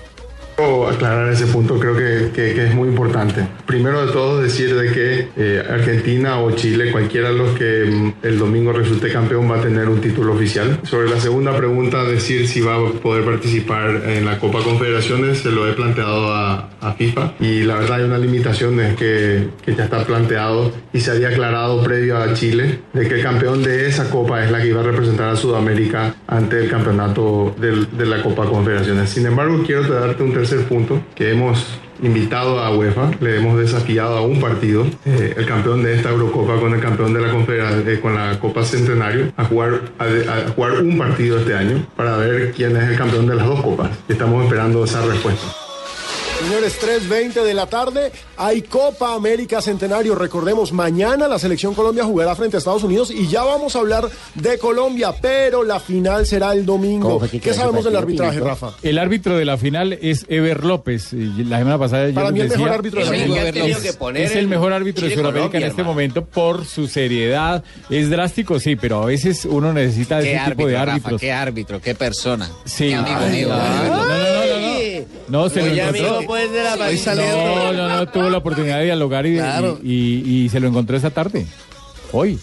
Aclarar ese punto, creo que, que- que es muy importante. Primero de todo, decir de que eh, Argentina o Chile, cualquiera de los que mm, el domingo resulte campeón, va a tener un título oficial. Sobre la segunda pregunta, decir si va a poder participar en la Copa Confederaciones, se lo he planteado a, a FIFA y la verdad hay una limitación es que, que ya está planteado y se había aclarado previo a Chile de que el campeón de esa copa es la que iba a representar a Sudamérica ante el campeonato del- de la Copa Confederaciones. Sin embargo, quiero darte un tercer punto que hemos invitado a UEFA, le hemos desafiado a un partido, eh, el campeón de esta Eurocopa con el campeón de la Confederación, con la Copa Centenario, a jugar, a, a jugar un partido este año para ver quién es el campeón de las dos copas. Estamos esperando esa respuesta. Señores, 3.20 de la tarde, hay Copa América Centenario. Recordemos, mañana la selección Colombia jugará frente a Estados Unidos y ya vamos a hablar de Colombia, pero la final será el domingo. ¿Cómo fue que ¿Qué sabemos del arbitraje? Rafa? El árbitro de la final es Ever López. La semana pasada yo Para mí el decía, mejor árbitro de la final. es, el mejor árbitro de Sudamérica en este hermano. momento por su seriedad. Es drástico, sí, pero a veces uno necesita de ¿Qué ese tipo de árbitro, Rafa? árbitros. ¿Qué árbitro? ¿Qué persona? Sí. ¿Qué amigo Ay, no, no, no, no. No, se lo encontró. amigo, pues de la No, no, no, tuvo la oportunidad de dialogar y, Claro. y, y- y se lo encontró esa tarde. Hoy.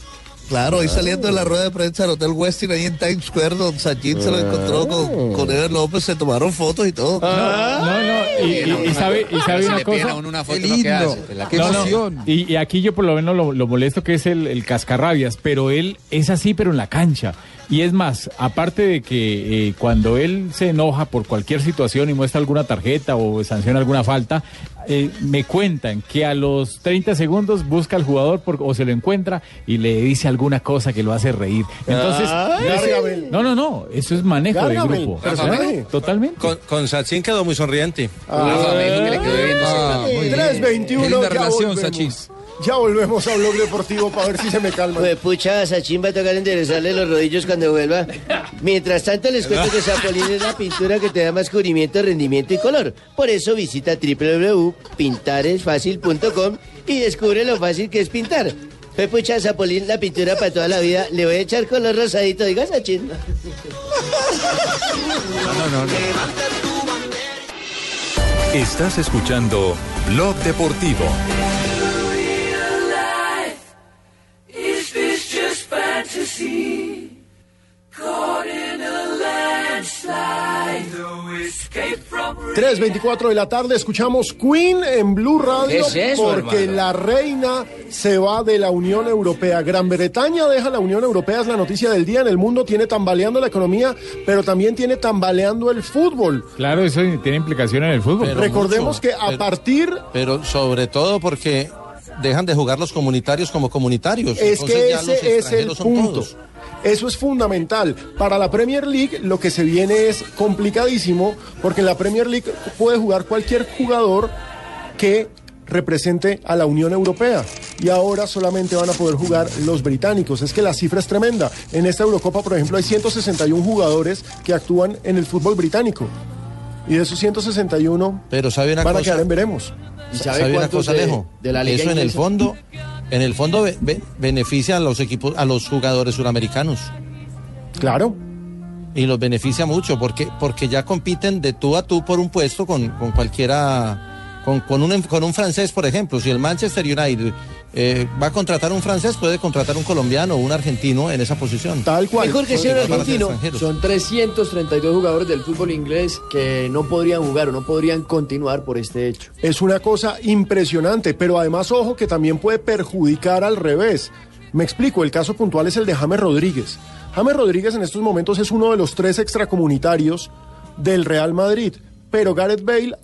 Claro, hoy saliendo de la rueda de prensa del Hotel Westin ahí en Times Square, don Sachin se lo encontró con, con Ever López, se tomaron fotos y todo. No, no, y, y- y sabe, y sabe una cosa. una foto, ¿no? ¿qué lindo. hace? Pues la Qué No, no, emoción. Y, y aquí yo por lo menos lo, lo molesto que es el, el cascarrabias, pero él es así, pero en la cancha. Y es más, aparte de que eh, cuando él se enoja por cualquier situación y muestra alguna tarjeta o sanciona alguna falta, eh, me cuentan que a los 30 segundos busca al jugador por- o se lo encuentra y le dice alguna cosa que lo hace reír. Entonces, ese- Gargamel. no, no, no, eso es manejo de grupo. personaje. Totalmente. Con, con Sachin quedó muy sonriente. Que le quedó Ah, muy bien. 3.21, Qué linda ya relación, volvemos. Sachin. Ya volvemos a Blog Deportivo para ver si se me calma. Pues pucha, Sachin va a tocar enderezarle los rodillos cuando vuelva. Mientras tanto, les cuento que Zapolín es la pintura que te da más cubrimiento, rendimiento y color. Por eso visita www.pintaresfacil.com y descubre lo fácil que es pintar. Pues pucha, Zapolín, la pintura para toda la vida. Le voy a echar color rosadito, diga Sachin. Estás escuchando Blog Deportivo. Fantasy? Caught in a landslide. No escape from 3.24 de la tarde, escuchamos Queen en Blue Radio ¿Qué es eso, porque hermano? la reina se va de la Unión Europea. Gran Bretaña deja la Unión Europea, es la noticia del día en el mundo, tiene tambaleando la economía, pero también tiene tambaleando el fútbol. Claro, eso tiene implicación en el fútbol. Pero Recordemos mucho, que a pero- partir Pero sobre todo porque dejan de jugar los comunitarios como comunitarios. Es Entonces que ese es el punto. todos. Eso es fundamental. Para la Premier League lo que se viene es complicadísimo porque en la Premier League puede jugar cualquier jugador que represente a la Unión Europea. Y ahora solamente van a poder jugar los británicos. Es que la cifra es tremenda. En esta Eurocopa, por ejemplo, hay 161 jugadores que actúan en el fútbol británico. Y de esos 161 Pero sabe una van a cosa. quedar en veremos. ¿Sabe, una cosa, Alejo? Eso en el fondo, en el fondo be- be- beneficia a los equipos, a los jugadores suramericanos. Claro. Y los beneficia mucho porque, porque ya compiten de tú a tú por un puesto con, con cualquiera, con, con, un, con un francés, por ejemplo. Si el Manchester United eh, va a contratar un francés, puede contratar un colombiano o un argentino en esa posición. Tal cual. Mejor que sea un argentino. Son 332 jugadores del fútbol inglés que no podrían jugar o no podrían continuar por este hecho. Es una cosa impresionante, pero además, ojo, que también puede perjudicar al revés. Me explico, el caso puntual es el de James Rodríguez. James Rodríguez en estos momentos es uno de los tres extracomunitarios del Real Madrid, pero Gareth Bale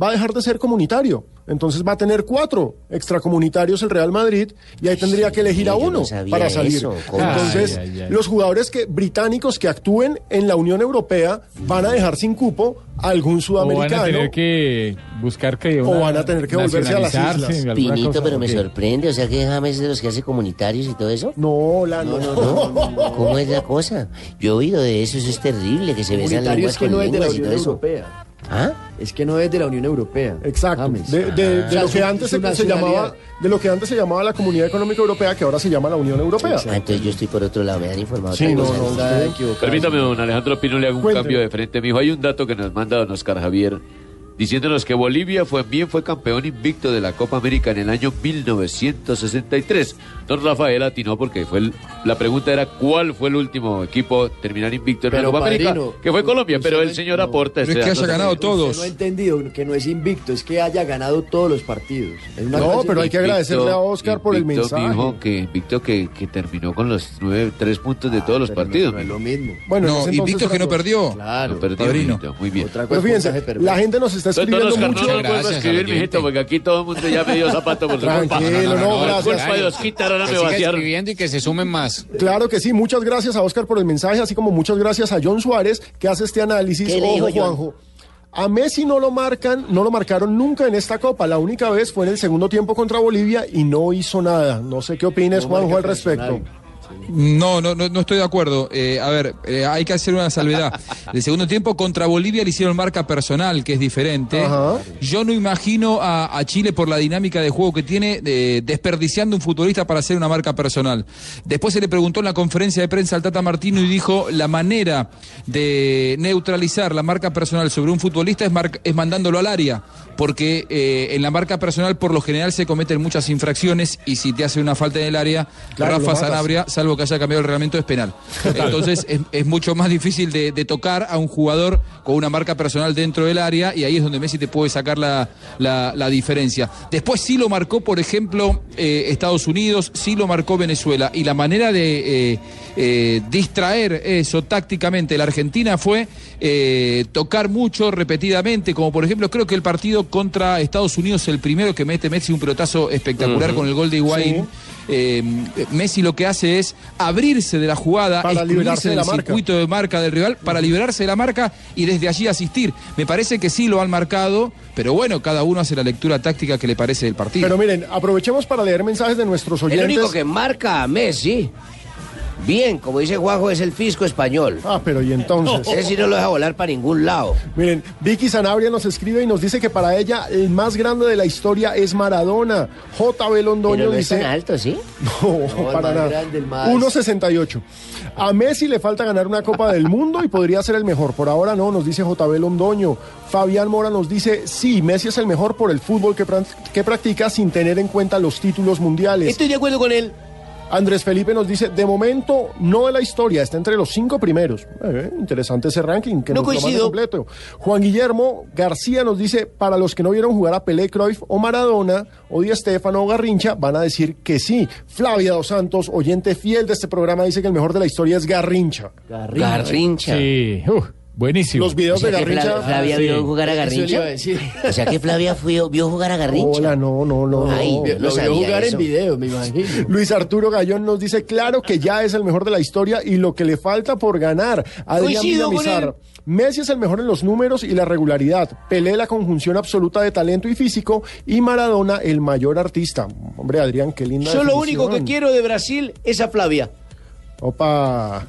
va a dejar de ser comunitario. Entonces va a tener cuatro extracomunitarios el Real Madrid y ahí tendría que elegir a no uno para salir. Entonces, Ay, ay, ay. los jugadores que, británicos que actúen en la Unión Europea van a dejar sin cupo a algún O van a sudamericano. tener que buscar que O van a tener que volverse a las islas. Pinito, cosa, pero me sorprende. O sea que James es de los que hace comunitarios y todo eso. No, la no. ¿Cómo es la cosa? Yo he oído de eso, eso es terrible, que se besan lenguas es que con no es de la lenguas y Unión todo eso. ¿Ah? Es que no es de la Unión Europea. Exacto. James. De, de- de O sea, lo que antes se, se llamaba, de lo que antes se llamaba la Comunidad Económica Europea, que ahora se llama la Unión Europea. Ah, entonces yo estoy por otro lado, me han informado. Sí, no, no, Permítame, don Alejandro Pino, le hago un Cuénteme. cambio de frente, mijo. Hay un dato que nos manda don Oscar Javier diciéndonos que Bolivia fue, bien fue campeón invicto de la Copa América en el año 1963. Don Rafael atinó porque fue el- la pregunta era cuál fue el último equipo a terminar invicto en la Pero, Copa América, que fue Colombia, pero no- el señor aporta este dato también. Usted no ha entendido que no es invicto, es que haya ganado todos los partidos. Es una cosa Invicto, invicto, mijo, que invicto que, que terminó con los nueve, tres puntos de todos los partidos. es lo mismo. Bueno, en no, invicto que no perdió. Claro, no perdió, padrino. invicto, muy bien. Pero fíjense, la gente nos está escribiendo Oscar, mucho. no a escribir, mijito, porque aquí todo el mundo ya me dio zapato por su culpa. Tranquilo, no, Por gracias. culpa de Osquita, ahora Que me vaciaron. escribiendo y que se sumen más. Claro que sí, muchas gracias a Oscar por el mensaje, así como muchas gracias a John Suárez que hace este análisis. ¿Qué Ojo, dijo? Juanjo. A Messi no lo marcan, no lo marcaron nunca en esta copa. La única vez fue en el segundo tiempo contra Bolivia y no hizo nada. No sé qué opines, No Juanjo, al respecto. No, no, no, no estoy de acuerdo. Eh, a ver, eh, hay que hacer una salvedad. El segundo tiempo contra Bolivia le hicieron marca personal, que es diferente. Yo no imagino a, a Chile por la dinámica de juego que tiene, eh, desperdiciando un futbolista para hacer una marca personal. Después se le preguntó en la conferencia de prensa al Tata Martino y dijo la manera de neutralizar la marca personal sobre un futbolista es, mar- es mandándolo al área. Porque eh, en la marca personal por lo general se cometen muchas infracciones y si te hace una falta en el área, Claro, Rafa. Sanabria, salvo que haya cambiado el reglamento, es penal. Entonces es, es mucho más difícil de, de tocar a un jugador con una marca personal dentro del área y ahí es donde Messi te puede sacar la, la- la diferencia. Después sí lo marcó, por ejemplo, eh, Estados Unidos, sí lo marcó Venezuela y la manera de eh, distraer eso tácticamente la Argentina fue tocar mucho repetidamente, como por ejemplo creo que el partido contra Estados Unidos, el primero que mete Messi un pelotazo espectacular con el gol de Higuaín. Sí. Eh, Messi lo que hace es abrirse de la jugada, Para liberarse de del circuito de marca del rival para liberarse de la marca y desde allí asistir. Me parece que sí lo han marcado, pero bueno, cada uno hace la lectura táctica que le parece del partido. Pero miren, aprovechemos para leer mensajes de nuestros El oyentes. único que marca a Messi, bien, como dice Juanjo, es el fisco español. Ah, pero y entonces. Ese sí no lo deja volar para ningún lado. Miren, Vicky Sanabria nos escribe y nos dice que para ella el más grande de la historia es Maradona. JB Londoño Pero no es dice. tan alto, ¿sí? No, para nada. grande, el más- 1.68. A Messi le falta ganar una Copa del Mundo y podría ser el mejor. Por ahora no, nos dice JB Londoño. Fabián Mora nos dice, sí, Messi es el mejor por el fútbol que practica sin tener en cuenta los títulos mundiales. Estoy de acuerdo con él. Andrés Felipe nos dice, de momento, no de la historia, está entre los cinco primeros. Eh, interesante ese ranking, que No nos lo mande coincido. completo. Juan Guillermo García nos dice, para los que no vieron jugar a Pelé, Cruyff o Maradona, o Di Stefano o Garrincha, van a decir que sí. Flavia Dos Santos, oyente fiel de este programa, dice que el mejor de la historia es Garrincha. Garrincha. Sí, uf, buenísimo. Los videos O sea de Garrincha. Fla- Flavia Sí. vio jugar a Garrincha. iba a decir. O sea que Flavia fue- vio jugar a Garrincha. Hola, no, no, no. Ay, no. Lo vio sabía jugar eso. en video, me imagino. Luis Arturo Gallón nos dice, claro que ya es el mejor de la historia y lo que le falta por ganar. Adrián Villamizar. Messi es el mejor en los números y la regularidad. Pelé la conjunción absoluta de talento y físico y Maradona el mayor artista. Hombre, Adrián, qué linda Yo lo único que quiero de Brasil es a Flavia. Opa,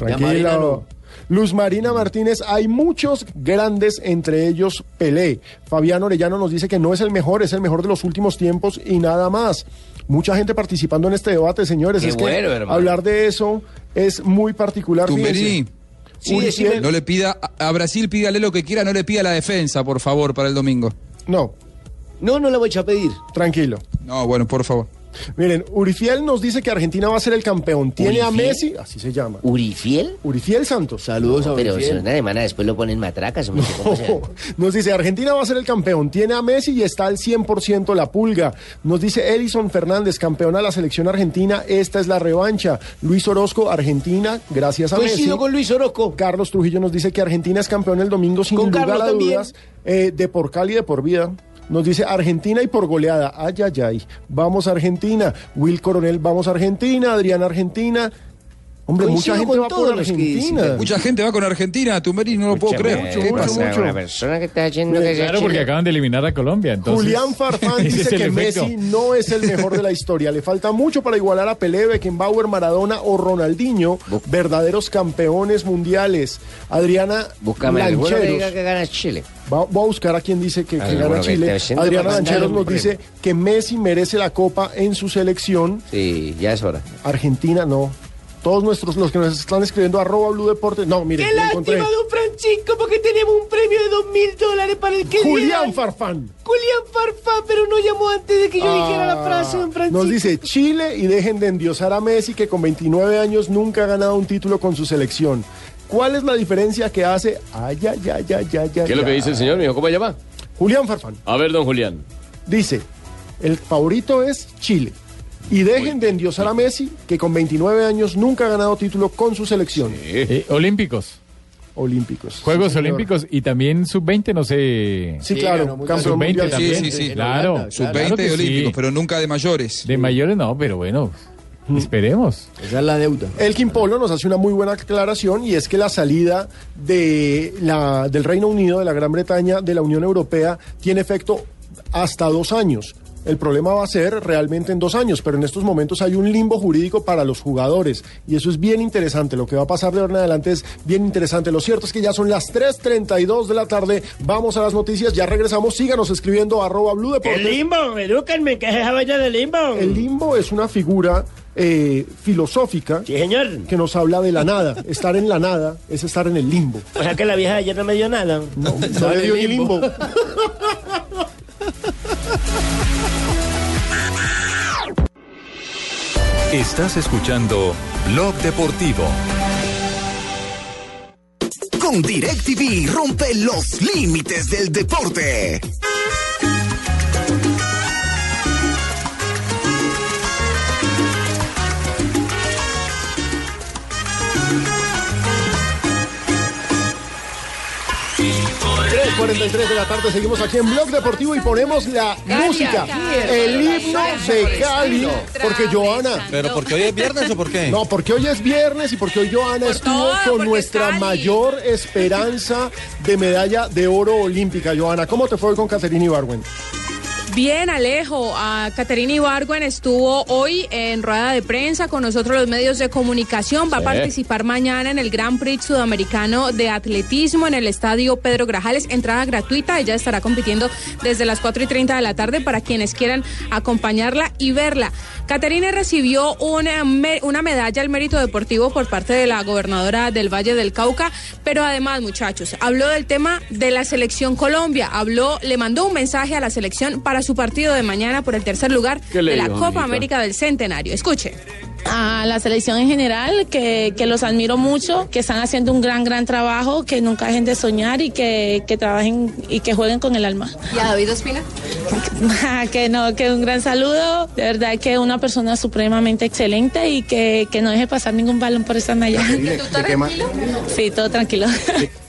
Marina tranquilo. Luz Marina Martínez, hay muchos grandes, entre ellos Pelé. Fabián Orellano nos dice que no es el mejor, es el mejor de los últimos tiempos y nada más. Mucha gente participando en este debate, señores. Qué es que bueno, hermano. hablar de eso es muy particular. Uriel- no le pida a a Brasil, pídale lo que quiera, no le pida la defensa, por favor, para el domingo. No. No, no la voy a pedir. Tranquilo. No, bueno, por favor. Miren, Urifiel nos dice que Argentina va a ser el campeón. Tiene a. Messi, así se llama. ¿Urifiel? Urifiel Santos. Saludos a Pero Urifiel. suena de mana, después lo ponen matracas. Nos dice, Argentina va a ser el campeón. Tiene a Messi y está al 100% la pulga. Nos dice Edison Fernández, campeón a la selección argentina. Esta es la revancha. Luis Orozco, Argentina, gracias a Coincido Messi. con Luis Orozco. Carlos Trujillo nos dice que Argentina es campeón el domingo sin Con lugar Carlos a también. dudas. Eh, de por Cali, de por vida. Nos dice Argentina y por goleada. Ay, ay, ay. Vamos Argentina. Will Coronel, vamos a Argentina. Adrián, Argentina. Hombre, Coincido mucha gente va por que Argentina. Mucha gente va con Argentina, Tumberini, no lo puedo creer. Mucho, ¿Qué mucho, pasa? mucho. Una persona que está haciendo que sea Claro, porque acaban de eliminar a Colombia. Entonces, Julián Farfán dice es el que efecto. Messi no es el mejor de la historia. Le falta mucho para igualar a Pelé, Beckenbauer, Maradona o Ronaldinho, verdaderos campeones mundiales. Adriana Búscame que Lancheros. diga que gana Chile. Va- voy a buscar a quien dice que, que gana que Chile. Adriana Lancheros nos dice que Messi merece la copa en su selección. Sí, ya es hora. Argentina no. Todos nuestros, los que nos están escribiendo, arroba Blue Deportes. No, miren, Qué lo encontré. lástima, don Francisco, porque tenemos un premio de dos mil dólares para el que Julián Farfán. Julián Farfán, pero no llamó antes de que yo dijera la frase, don Francisco. Ah, Nos dice Chile y dejen de endiosar a Messi que con 29 años nunca ha ganado un título con su selección. ¿Cuál es la diferencia que hace? Ay, ay, ay, ay, ay, ¿Qué es lo que dice el señor, mijo? ¿Cómo se llama? Julián Farfán A ver, don Julián. dice, el favorito es Chile. Y dejen de endiosar a Messi que con 29 años nunca ha ganado título con su selección. Eh, olímpicos. Olímpicos. Juegos Sí. Olímpicos y también sub-20, no sé. Sí, claro, campeón Sub-20 mundial. también. Sí, sí, sí. Claro. Sub-20 claro olímpicos, sí. pero nunca de mayores. De mayores no, pero bueno, esperemos. Esa es la deuda. Elkin Polo nos hace una muy buena aclaración y es que la salida de la, del Reino Unido, de la Gran Bretaña, de la Unión Europea, tiene efecto hasta dos años. El problema va a ser realmente en dos años, pero en estos momentos hay un limbo jurídico para los jugadores y eso es bien interesante. Lo que va a pasar de ahora en adelante es bien interesante. Lo cierto es que ya son las 3.32 de la tarde. Vamos a las noticias, ya regresamos. Síganos escribiendo arroba Blue Deportes. El limbo, edúquenme, ¿qué es esa vaina del limbo? El limbo es una figura eh, filosófica que nos habla de la nada. Estar en la nada es estar en el limbo. O sea que la vieja de ayer no me dio nada. No, no le dio ni limbo. Estás escuchando Blog Deportivo. Con DirecTV rompe los límites del deporte. 43 de la tarde, seguimos aquí en Blog Deportivo y ponemos la música, el himno de Cali, porque Joana. ¿Pero porque hoy es viernes o por qué? No, porque hoy es viernes y porque hoy Joana estuvo con nuestra mayor esperanza de medalla de oro olímpica. Joana, ¿cómo te fue hoy con Caterina Ibarwen? Bien, Alejo. A Caterina Ibargüen estuvo hoy en rueda de prensa con nosotros los medios de comunicación. Va a participar mañana en el Gran Prix Sudamericano de Atletismo en el Estadio Pedro Grajales. Entrada gratuita. Ella estará compitiendo desde las 4 y 30 de la tarde para quienes quieran acompañarla y verla. Caterina recibió una, me- una medalla al mérito deportivo por parte de la gobernadora del Valle del Cauca, pero además, muchachos, habló del tema de la selección Colombia. Habló, le mandó un mensaje a la selección para su partido de mañana por el tercer lugar ¿Qué le de la Copa Anita? América del Centenario. Escuche. a la selección en general, que, que los admiro mucho, que están haciendo un gran, gran trabajo, que nunca dejen de soñar y que, que trabajen y que jueguen con el alma. ¿Y a David Ospina? que no, que un gran saludo, de verdad que una persona supremamente excelente y que, que no deje pasar ningún balón por esta allá. ¿De qué ma- Sí, todo tranquilo.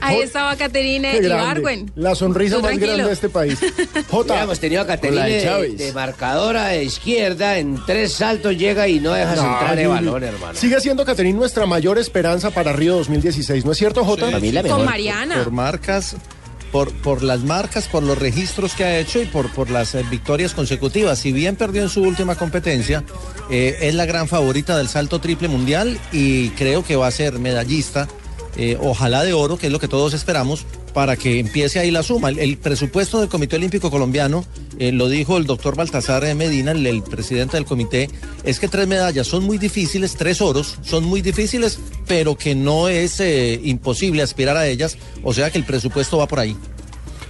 Ahí estaba Caterina. Ibargüen. La sonrisa Tú más tranquilo. grande de este país. Jota. hemos tenido a Caterina de de, Chávez. de marcadora de izquierda, en tres saltos llega y no deja No, centrar el Yuli. balón, hermano. Sigue siendo Caterina nuestra mayor esperanza para Río 2016, ¿no es cierto, Jota? Con Mariana. Por marcas, por, por las marcas, por los registros que ha hecho y por, por las eh, victorias consecutivas. Si bien perdió en su última competencia, eh, es la gran favorita del salto triple mundial y creo que va a ser medallista eh, ojalá de oro, que es lo que todos esperamos, para que empiece ahí la suma. El, presupuesto del Comité Olímpico Colombiano, eh, lo dijo el doctor Baltasar Medina, el, el presidente del comité, es que tres medallas son muy difíciles, tres oros son muy difíciles, pero que no es eh, imposible aspirar a ellas, o sea que el presupuesto va por ahí.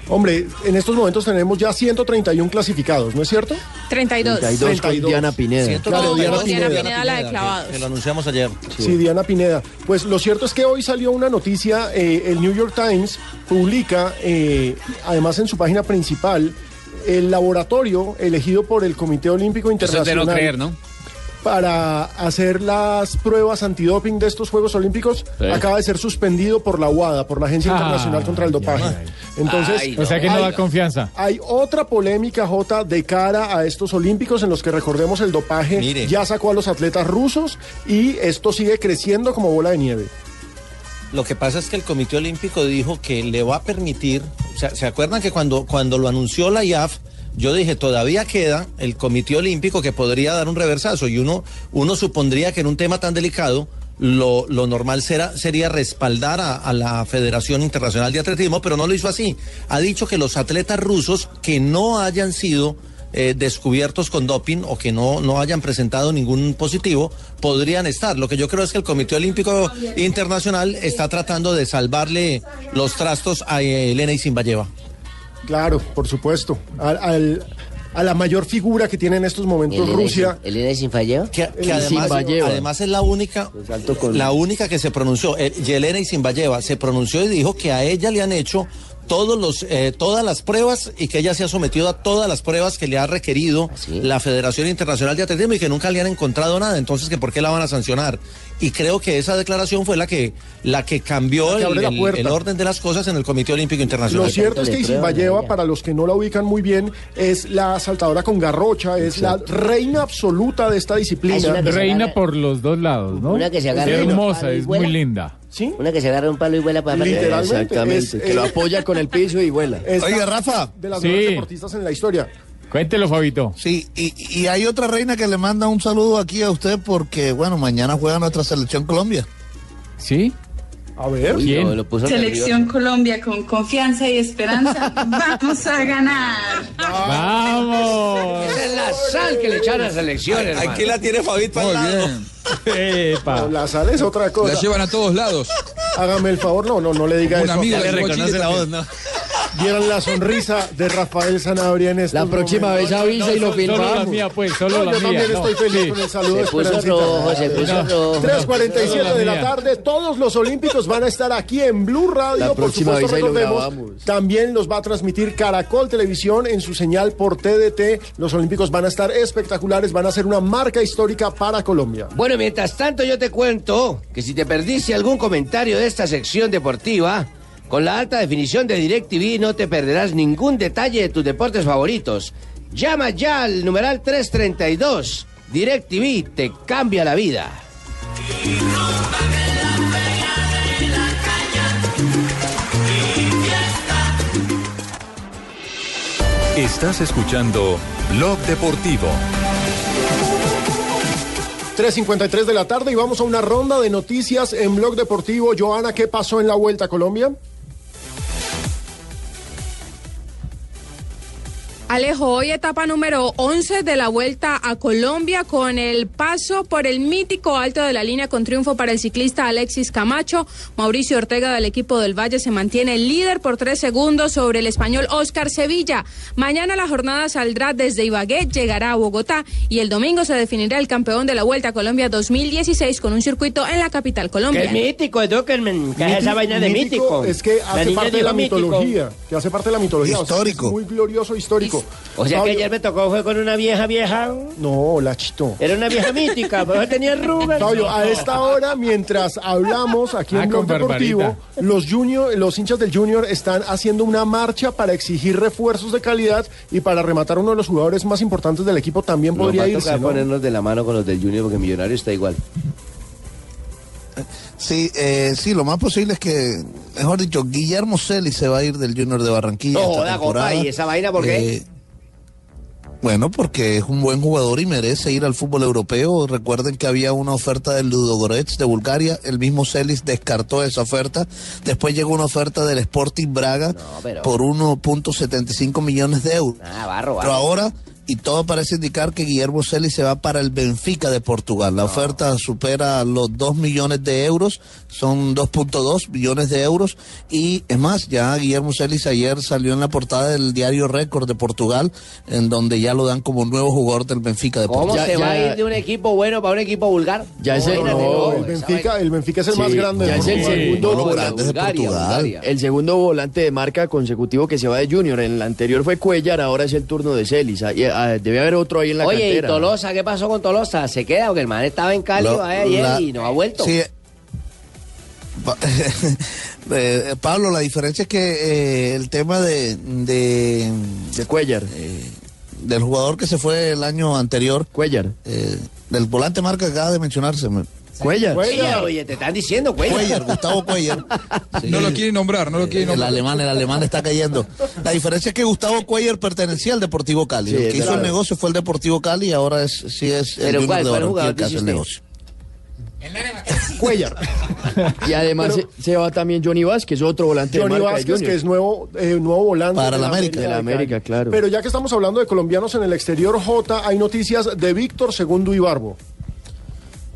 Hombre, en estos momentos tenemos ya 131 clasificados, ¿no es cierto? 32. 32 con Diana Pineda. Claro, No, Diana Diana Pineda. Pineda, la de clavados. Que lo anunciamos ayer. Sí, Diana Pineda. Pues lo cierto es que hoy salió una noticia, eh, el New York Times publica, eh, además en su página principal, el laboratorio elegido por el Comité Olímpico Eso es de Internacional no creer, ¿no? Para hacer las pruebas antidoping de estos Juegos Olímpicos Sí. acaba de ser suspendido por la UADA, por la Agencia Ah, Internacional contra el Dopaje. Entonces, o sea que no hay- da confianza. hay otra polémica, J, de cara a estos Olímpicos en los que recordemos el dopaje Mire. ya sacó a los atletas rusos y esto sigue creciendo como bola de nieve. Lo que pasa es que el Comité Olímpico dijo que le va a permitir, o sea, ¿se acuerdan que cuando, cuando lo anunció la IAF, yo dije, todavía queda el Comité Olímpico que podría dar un reversazo y uno, uno supondría que en un tema tan delicado lo, lo normal será, sería respaldar a, la Federación Internacional de Atletismo, pero no lo hizo así. Ha dicho que los atletas rusos que no hayan sido eh, descubiertos con doping o que no, no hayan presentado ningún positivo podrían estar. Lo que yo creo es que el Comité Olímpico Internacional está tratando de salvarle los trastos a eh, Elena Isinbayeva. Claro, por supuesto. Al- al- a la mayor figura que tiene en estos momentos Rusia. ¿Elena Sinfalleva? Que, que además, además es la única, la única que se pronunció. Yelena Isinbayeva se pronunció y dijo que a ella le han hecho todos los, eh, todas las pruebas y que ella se ha sometido a todas las pruebas que le ha requerido la Federación Internacional de Atletismo y que nunca le han encontrado nada. Entonces, que ¿por qué la van a sancionar? Y creo que esa declaración fue la que, la que cambió La que el, orden de las cosas en el Comité Olímpico Internacional. Lo cierto es que Isinbayeva, para los que no la ubican muy bien, es la saltadora con garrocha, es la reina absoluta de esta disciplina. Reina por los dos lados, ¿no? Una que se agarra Es uno hermosa, es muy linda. ¿Sí? Una que se agarra un palo y vuela para Literalmente. Exactamente, es- que lo es- apoya con el piso y vuela. es Oiga, la- Rafa. De las Sí. mejores deportistas en la historia. Cuéntelo, Fabito. Sí, y, y hay otra reina que le manda un saludo aquí a usted porque, bueno, mañana juega nuestra selección Colombia. ¿Sí? A ver. ¿Quién? Selección Colombia con confianza y esperanza. Vamos a ganar. ¡Vamos! Esa es la sal que le echan a las elecciones. Aquí la tiene Fabito Muy al lado. bien. Epa. La sal es otra cosa. La llevan a todos lados. Hágame el favor, no, no, no le diga Un eso. de le reconoce la voz, ¿no? Vieran la sonrisa de Rafael Sanabria en estos La próxima momentos. vez avisa y lo Solo la filmamos. mía, pues, solo No, la yo mía. también no, estoy feliz sí. con el saludo Se de puso rojo, se puso rojo. 3.47 Solo de la tarde, todos los olímpicos van a estar aquí en Blue Radio, La por próxima supuesto vez ahí lo recordemos, grabamos. también los va a transmitir Caracol Televisión en su señal por TDT, los olímpicos van a estar espectaculares, van a ser una marca histórica para Colombia. Bueno, mientras tanto yo te cuento que si te perdiste algún comentario de esta sección deportiva, con la alta definición de DirecTV no te perderás ningún detalle de tus deportes favoritos. Llama ya al numeral 332. DirecTV te cambia la vida. Estás escuchando Blog Deportivo. 3.53 de la tarde y vamos a una ronda de noticias en Blog Deportivo. Joana, ¿qué pasó en la Vuelta a Colombia? Alejo, hoy etapa número 11 de la Vuelta a Colombia con el paso por el mítico alto de la línea con triunfo para el ciclista Alexis Camacho. Mauricio Ortega del equipo del Valle se mantiene líder por tres segundos sobre el español Oscar Sevilla. Mañana la jornada saldrá desde Ibagué, llegará a Bogotá y el domingo se definirá el campeón de la Vuelta a Colombia 2016 con un circuito en la capital Que Colombia. es mítico, Duckerman. Que es esa vaina de mítico. Es que hace parte de la mítico. mitología. Que hace parte de la mitología. o sea, Histórico. es muy glorioso histórico. O sea que ayer me tocó fue con una vieja vieja. No, la chito. Era una vieja mítica, pero tenía arrugas. Fabio, a esta hora, mientras hablamos aquí en Ah, Blog con Deportivo, Barbarita. los junior, los hinchas del Junior están haciendo una marcha para exigir refuerzos de calidad y para rematar uno de los jugadores más importantes del equipo también Nos va podría a irse. tocar ¿no? ponernos de la mano con los del Junior porque Millonario está igual. Sí, eh, sí, lo más posible es que, mejor dicho, Guillermo Celi se va a ir del Junior de Barranquilla. No esta joda, temporada. compa, ¿y esa vaina por qué? Eh, Bueno, porque es un buen jugador y merece ir al fútbol europeo. Recuerden que había una oferta del Ludogorets de Bulgaria. El mismo Celis descartó esa oferta. Después llegó una oferta del Sporting Braga pero- por 1.75 millones de euros. Ah, barro, barro. Pero ahora, y todo parece indicar que Guillermo Celis se va para el Benfica de Portugal. La oferta supera los 2 millones de euros, son 2.2 millones de euros. Y es más, ya Guillermo Celis ayer salió en la portada del diario Récord de Portugal, en donde ya lo dan como nuevo jugador del Benfica de ¿Cómo Portugal. se va a ir de un equipo bueno para un equipo vulgar? Ya es el- Imagínate, no, el Benfica, el Benfica es el Sí, más grande. Ya es el segundo, no, de Bulgaria, Portugal. Bulgaria. el segundo volante de marca consecutivo que se va de Junior. En el anterior fue Cuellar, ahora es el turno de Celis. Ah, y, debe haber otro ahí en la Oye, ¿y cantera. Tolosa? ¿Qué pasó con Tolosa? ¿Se queda? Porque el man estaba en Cali va ayer la- y no ha vuelto. Sí. Pa- Eh, Pablo, la diferencia es que eh, el tema de, de, de Cuellar, del jugador que se fue el año anterior, Cuellar, eh, del volante marca que acaba de mencionarse, me- Cuellar. Cuellar, oye, te están diciendo Cuellar. Cuellar, Gustavo Cuellar. Sí. No lo quiere nombrar, no lo quiere El nombrar. alemán, el alemán está cayendo. La diferencia es que Gustavo Cuellar pertenecía al Deportivo Cali. Sí, el que hizo el negocio fue el Deportivo Cali y ahora es, sí es el Pero Junior ¿cuál- de cuál Barranquilla jugador el que hace el negocio. Cuellar. Y además Pero- se, se va también Johnny Vázquez, otro volante Johnny de marca Vázquez, Junior. que es nuevo, eh, nuevo volante. Para de la América. De la América, claro. Pero ya que estamos hablando de colombianos en el exterior, J, hay noticias de Víctor Segundo Ibarbo.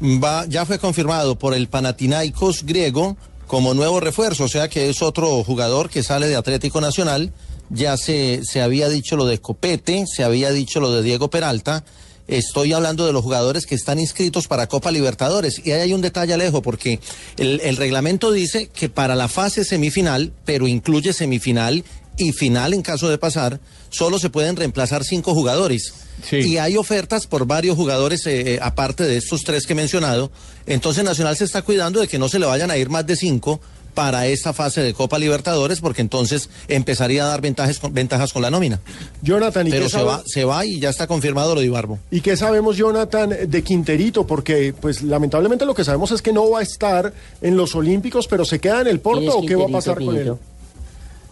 Va, ya fue confirmado por el Panathinaikos griego como nuevo refuerzo, o sea que es otro jugador que sale de Atlético Nacional. Ya se, se había dicho lo de Copete, se había dicho lo de Diego Peralta. Estoy hablando de los jugadores que están inscritos para Copa Libertadores. Y ahí hay un detalle, Alejo, porque el, el reglamento dice que para la fase semifinal, pero incluye semifinal y final en caso de pasar, solo se pueden reemplazar cinco jugadores. Y hay ofertas por varios jugadores, eh, eh, aparte de estos tres que he mencionado. Entonces Nacional se está cuidando de que no se le vayan a ir más de cinco para esta fase de Copa Libertadores, porque entonces empezaría a dar ventajas con, ventajas con la nómina. Jonathan, ¿y Pero qué se sabe- va, se va y ya está confirmado lo de Ibarbo. ¿Y qué sabemos, Jonathan, de Quinterito? Porque, pues, lamentablemente lo que sabemos es que no va a estar en los Olímpicos, pero se queda en el ¿Quién Porto o qué va a pasar con él.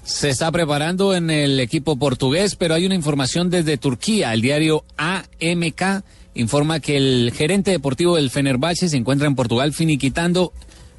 Se está preparando en el equipo portugués, pero hay una información desde Turquía. El diario AMK informa que el gerente deportivo del Fenerbahce se encuentra en Portugal finiquitando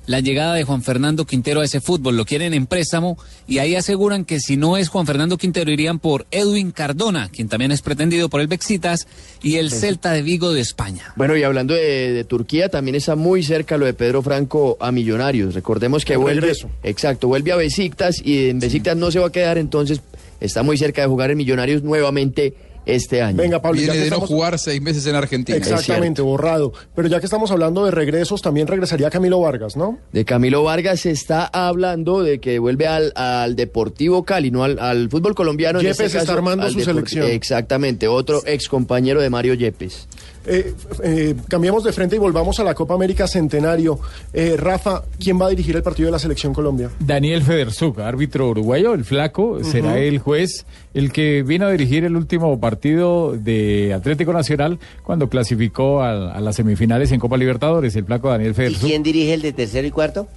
la llegada de Juan Fernando Quintero a ese fútbol. Lo quieren en préstamo y ahí aseguran que si no es Juan Fernando Quintero irían por Edwin Cardona, quien también es pretendido por el Bexitas y el Celta de Vigo de España. Bueno, y hablando de, de Turquía, también está muy cerca lo de Pedro Franco a Millonarios. Recordemos que El vuelve. regreso. Exacto, vuelve a Besiktas y en Besiktas no se va a quedar, entonces está muy cerca de jugar en Millonarios nuevamente este año. Venga, Pablo, ya Viene que de no jugar seis meses en Argentina. Exactamente, borrado. Pero ya que estamos hablando de regresos, también regresaría Camilo Vargas, ¿no? De Camilo Vargas se está hablando de que vuelve al, al Deportivo Cali, no al, al fútbol colombiano. en Yepes este está caso, armando su selección. Exactamente, otro ex compañero de Mario Yepes. Eh, eh, cambiamos de frente y volvamos a la Copa América Centenario. Eh, Rafa, ¿quién va a dirigir el partido de la Selección Colombia? Daniel Federzuk, árbitro uruguayo, el flaco, será el juez, el que vino a dirigir el último partido de Atlético Nacional cuando clasificó a, a las semifinales en Copa Libertadores, el flaco Daniel ¿Y Federzuk. quién dirige el de tercero y cuarto?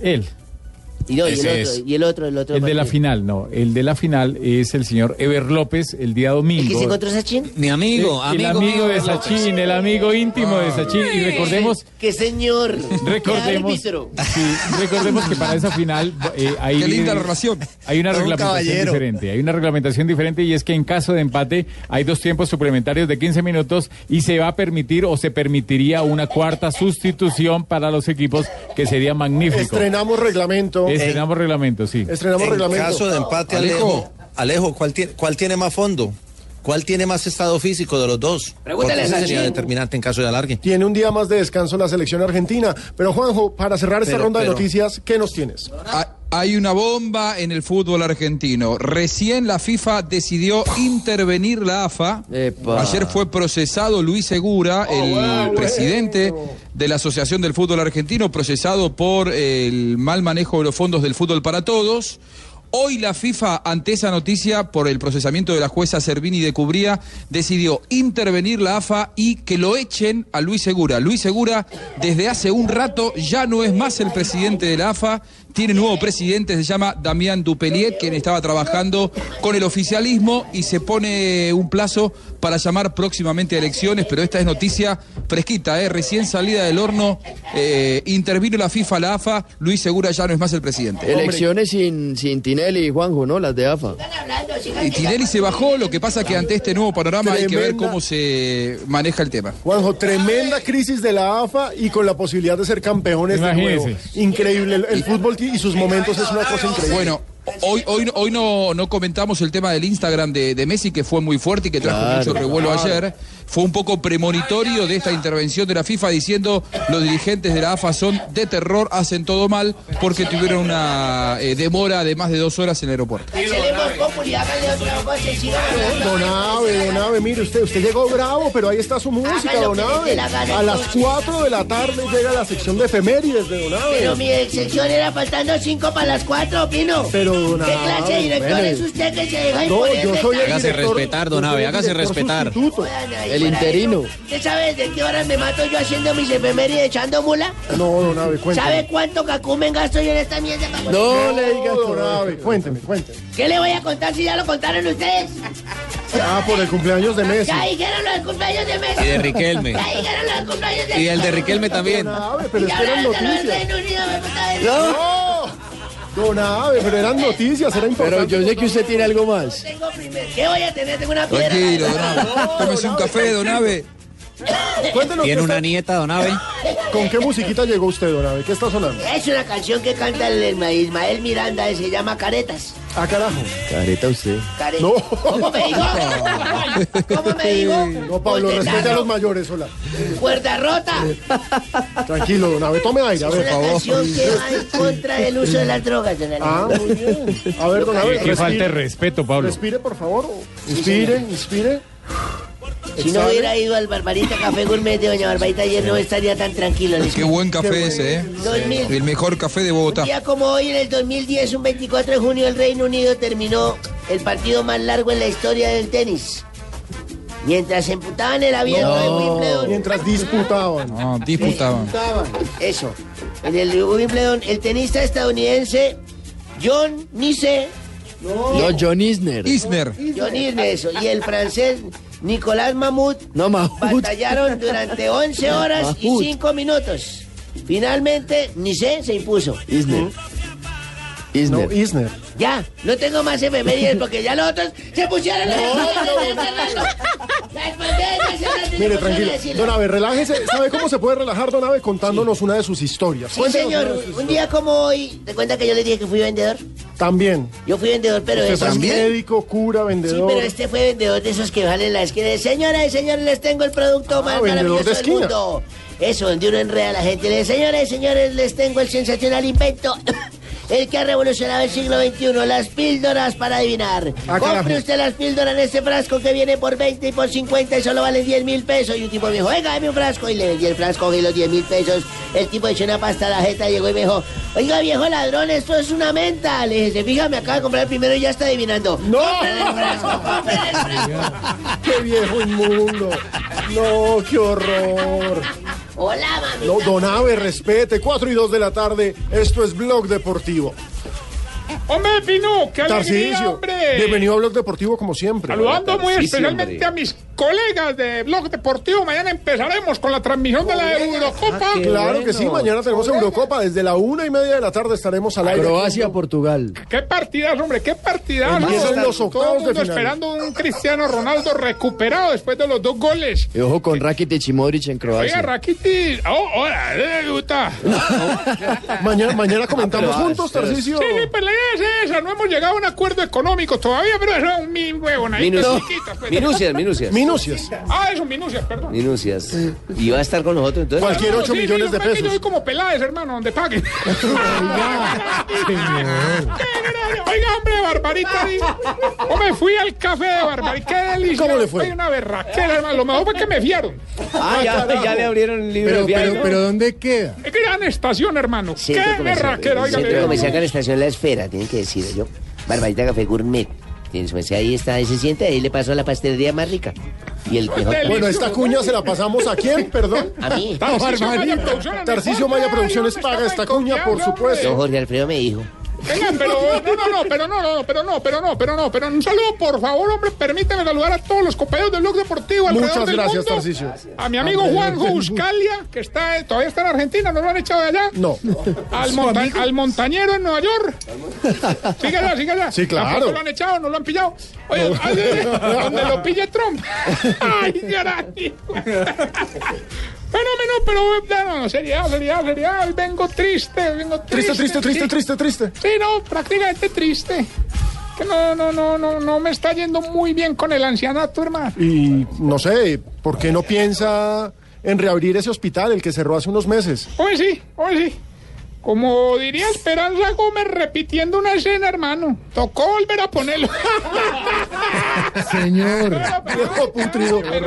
Él. Y, no, y, el otro, es. y el otro, el otro. El de la final, no. El de la final es el señor Ever López el día domingo. ¿El que se encontró Sachin? Mi amigo, el amigo, amigo mío, de. Sachin, el amigo íntimo de Sachin. Y recordemos, ¡Qué señor! recordemos, sí, recordemos que para esa final eh, hay, Qué linda relación. hay una Un reglamentación diferente. Hay una reglamentación diferente y es que en caso de empate hay dos tiempos suplementarios de 15 minutos y se va a permitir o se permitiría una cuarta sustitución para los equipos que sería magnífico. Estrenamos reglamento. Estrenamos reglamento, sí. Estrenamos en reglamento. caso de empate, Alejo, Alejo, ¿cuál, tiene, ¿cuál tiene más fondo? ¿Cuál tiene más estado físico de los dos? Pregúntale Porque a ese Sachin. sería determinante en caso de alargue. Tiene un día más de descanso la selección argentina. Pero Juanjo, para cerrar esta Pero, ronda pero- de noticias, ¿qué nos tienes? Ha- Hay una bomba en el fútbol argentino. Recién la FIFA decidió intervenir la AFA. Ayer fue procesado Luis Segura, el presidente de la Asociación del Fútbol Argentino, procesado por el mal manejo de los fondos del fútbol para todos. Hoy la FIFA, ante esa noticia, por el procesamiento de la jueza Servini de Cubría, decidió intervenir la AFA y que lo echen a Luis Segura. Luis Segura, desde hace un rato, ya no es más el presidente de la AFA, tiene nuevo presidente, se llama Damián Dupelier, quien estaba trabajando con el oficialismo y se pone un plazo para llamar próximamente a elecciones, pero esta es noticia fresquita, ¿eh? recién salida del horno, eh, intervino la FIFA, la AFA, Luis Segura ya no es más el presidente. Elecciones sin, sin Tinelli y Juanjo, ¿no? Las de AFA. Y Tinelli se bajó, lo que pasa que ante este nuevo panorama hay que ver cómo se maneja el tema. Juanjo, tremenda crisis de la AFA y con la posibilidad de ser campeones de nuevo. Imagínese. Increíble. El, el fútbol y sus momentos es una cosa increíble. Bueno, hoy, hoy, hoy no, no comentamos el tema del Instagram de, de Messi, que fue muy fuerte y que trajo Claro, mucho revuelo claro. ayer. Fue un poco premonitorio de esta intervención de la FIFA diciendo los dirigentes de la AFA son de terror, hacen todo mal porque tuvieron una eh, demora de más de dos horas en el aeropuerto. Don Ave, Don Ave, mire usted, usted llegó bravo, pero ahí está su música, Haga lo Don que le Ave. dé la gana, A las entonces. 4 de la tarde llega la sección de efemérides de Don Ave. Pero mi sección era faltando cinco para las cuatro, Pino. Pero, don ¿Qué Ave, clase de director es usted que se deja No, yo soy el tal- Hágase director- respetar, don el hágase director respetar. El interino. eso, ¿Usted sabe de qué horas me mato yo haciendo mis efemérides echando mula? No, Don Ave, cuénteme. ¿Sabe cuánto cacumen gasto yo en esta mierda? para No poner- le diga Don Ave, cuénteme, cuénteme. ¿Qué le voy a contar si ya lo contaron ustedes? Ah, por el cumpleaños de Messi. Ya dijeron los cumpleaños de Messi. Y de Riquelme. Ya dijeron los cumpleaños de Y el de Riquelme también. Don pero es que eran noticias. No, Don Ave, pero eran noticias, era importante. Pero yo sé que usted tiene algo más. Tengo primero. ¿Qué voy a tener? Tengo una piedra. Tranquilo, Don Abe. Tómese un café, Don Abe. Cuéntenos Tiene una está- nieta, don Ave. ¿Con qué musiquita llegó usted, Don Ave? ¿Qué está sonando? Es una canción que canta el Ismael Miranda, se llama Caretas. Ah, carajo. Careta usted. Care- No. ¿Cómo me digo? ¿Cómo me digo? No, Pablo, respete a los mayores, hola. Cuerda rota. Tranquilo, Don Ave, tome aire, a Es ver, una por favor. canción que va en contra del uso de las drogas, don Ah, Alejandro. muy bien. A ver, Don Ave, Qué falta de respire, respeto, Pablo. respire, por favor. Inspire, inspire. Si no hubiera ido al Barbarita Café Gourmet de Doña Barbarita ayer no estaría tan tranquilo. Qué buen café ese, ¿eh? El mejor café de Un Bogotá. día como hoy, en el 2010, un 24 de junio, el Reino Unido terminó el partido más largo en la historia del tenis. Mientras se emputaban el avión de Wimbledon. Mientras disputaban. No, disputaban. Eso. En el Wimbledon, el tenista estadounidense John Nice. No, John Isner. Isner. John Isner, eso. Y el francés Nicolás Mamut No, Mahut. batallaron durante 11 horas y Mahut. 5 minutos. Finalmente, Nice se impuso. Isner. Isner. No, Isner. Ya, no tengo más efemérides porque ya los otros se pusieron Mire, tranquilo. Don Ave, relájese. ¿Sabe cómo se puede relajar, Don Ave? Contándonos una de sus historias. Sí, señor. Un día como hoy, ¿te cuenta que yo le dije que fui vendedor? También. Yo fui vendedor, pero de esos es que- médico, cura, Sí, vendedor. pero este fue vendedor de esos que valen la esquina. Señoras y señores, les tengo el producto más Ah, vendedor maravilloso de del mundo. Eso, donde uno enreda a la gente. Le dice, señores y señores, les tengo el sensacional invento. El que ha revolucionado el siglo XXI, las píldoras para adivinar. Ah. Compre usted las píldoras en este frasco que viene por 20 y por 50 y solo valen 10 mil pesos. Y un tipo me dijo, venga, dame un frasco. Y le vendí el frasco y los 10 mil pesos. El tipo echó una pasta a la jeta, llegó y me dijo, oiga, viejo ladrón, esto es una menta. Le dije, fíjame, acaba de comprar el primero y ya está adivinando. ¡No! ¡Compren el frasco, el frasco! ¡Qué viejo inmundo! No, qué horror. Hola, mami. No, Don Ave, respete. 4 y 2 de la tarde. Esto es Blog Deportivo. を Hombre, Pino, qué alegría, hombre. bienvenido a Blog Deportivo como siempre. Saludando muy especialmente hombre. a mis colegas de Blog Deportivo. Mañana empezaremos con la transmisión de la Eurocopa. Claro que sí, mañana tenemos Eurocopa. Desde la una y media de la tarde estaremos al aire. Croacia, Portugal. Qué partidas, hombre, qué partidas. Empiezan los octavos Todo el mundo de final. esperando un Cristiano Ronaldo recuperado después de los dos goles. Y ojo con Rakitic y Modric en Oiga, Croacia. Rakitic. Oh, hola, le gusta. Mañana, mañana comentamos Ah, juntos, Tarcisio. Sí, sí, pues la idea es esa. No hemos llegado a un acuerdo económico todavía, pero eso es un mi huevo. Minus- Minucias, minucias. Minucias. Ah, eso, minucias, perdón. Minucias. ¿Y va a estar con nosotros entonces? Cualquier No, 8 sí, millones sí, de pesos. Yo soy como Peláez, hermano, donde paguen. Oiga, hombre, Barbarita. Hombre, fui al café de Barbarita. Qué delicia. ¿Cómo le fue? Hay una berraquera, hermano. Lo mejor fue que me fiaron. Ah, ya, ya le abrieron el libro de viaje, ¿no? ¿dónde queda? Gran estación, hermano. Centro Qué berraquera. Oiga, comercial con estación La Esfera, tienen que decir yo. Barbarita Café Gourmet. Pues, ahí está, ahí se siente, ahí le pasó la pastelería más rica. Y el mejor. Bueno, esta cuña se la pasamos a quién, perdón. A mí. Tarcisio Maya Producciones. Tarcisio Maya Producciones paga esta cuña, por Don supuesto. Jorge Alfredo me dijo. Venga, pero no, no, no, pero no, no, pero no, pero no, pero no, pero un saludo, por favor, hombre, permíteme saludar a todos los compañeros del Blog Deportivo alrededor Muchas del gracias, mundo. Tarcisio. A mi amigo Juanjo Buscalia, que está, todavía está en Argentina, no lo han echado de allá. No. Al, monta- al montañero en Nueva York. Sigue allá, sigue allá. Sí, claro. Tampoco lo han echado, no lo han pillado. Oye, ay, ay, ay, donde lo pille Trump. Ay, caray. Fenómeno, pero no, no, seriedad, seriedad, seriedad. Vengo triste, vengo triste. Triste, triste, triste, triste, triste. Sí, no, prácticamente triste. Que no, no, no, no, no me está yendo muy bien con el ancianato, hermano. Y no sé, ¿por qué no piensa en reabrir ese hospital, el que cerró hace unos meses? Hoy sí, hoy sí. Como diría Esperanza Gómez repitiendo una escena, hermano. Tocó volver a ponerlo. Señor. Viejo putrido. Eh.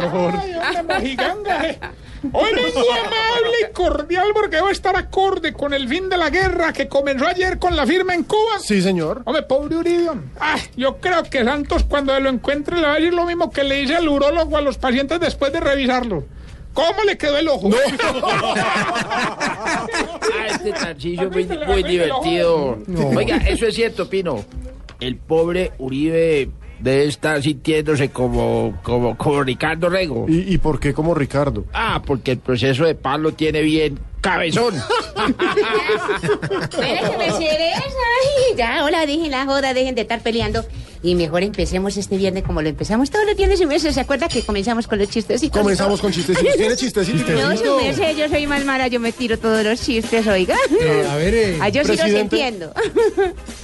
Hoy vengo amable y cordial porque debo estar acorde con el fin de la guerra que comenzó ayer con la firma en Cuba. Sí, señor. Hombre, pobre Uribe. Ay, yo creo que Santos cuando lo encuentre le va a decir lo mismo que le dice al urólogo a los pacientes después de revisarlo. ¿Cómo le quedó el ojo? Ah, este Tarcillo muy, muy divertido. Oiga, eso es cierto, Pino. El pobre Uribe debe estar sintiéndose como, como, como Ricardo Rego. ¿Y, y por qué como Ricardo? Ah, porque el proceso de paz lo tiene bien cabezón. Ay, ya, hola, dejen la joda, dejen de estar peleando. Y mejor empecemos este viernes como lo empezamos todos los viernes. Su merced, ¿se acuerda que comenzamos con los chistecitos? Comenzamos con chistecitos. ¿Tiene chistecitos? No, su merced, yo soy más mala, yo me tiro todos los chistes, oiga. Eh, a ver, eh, Ah, yo sí los presidente. entiendo.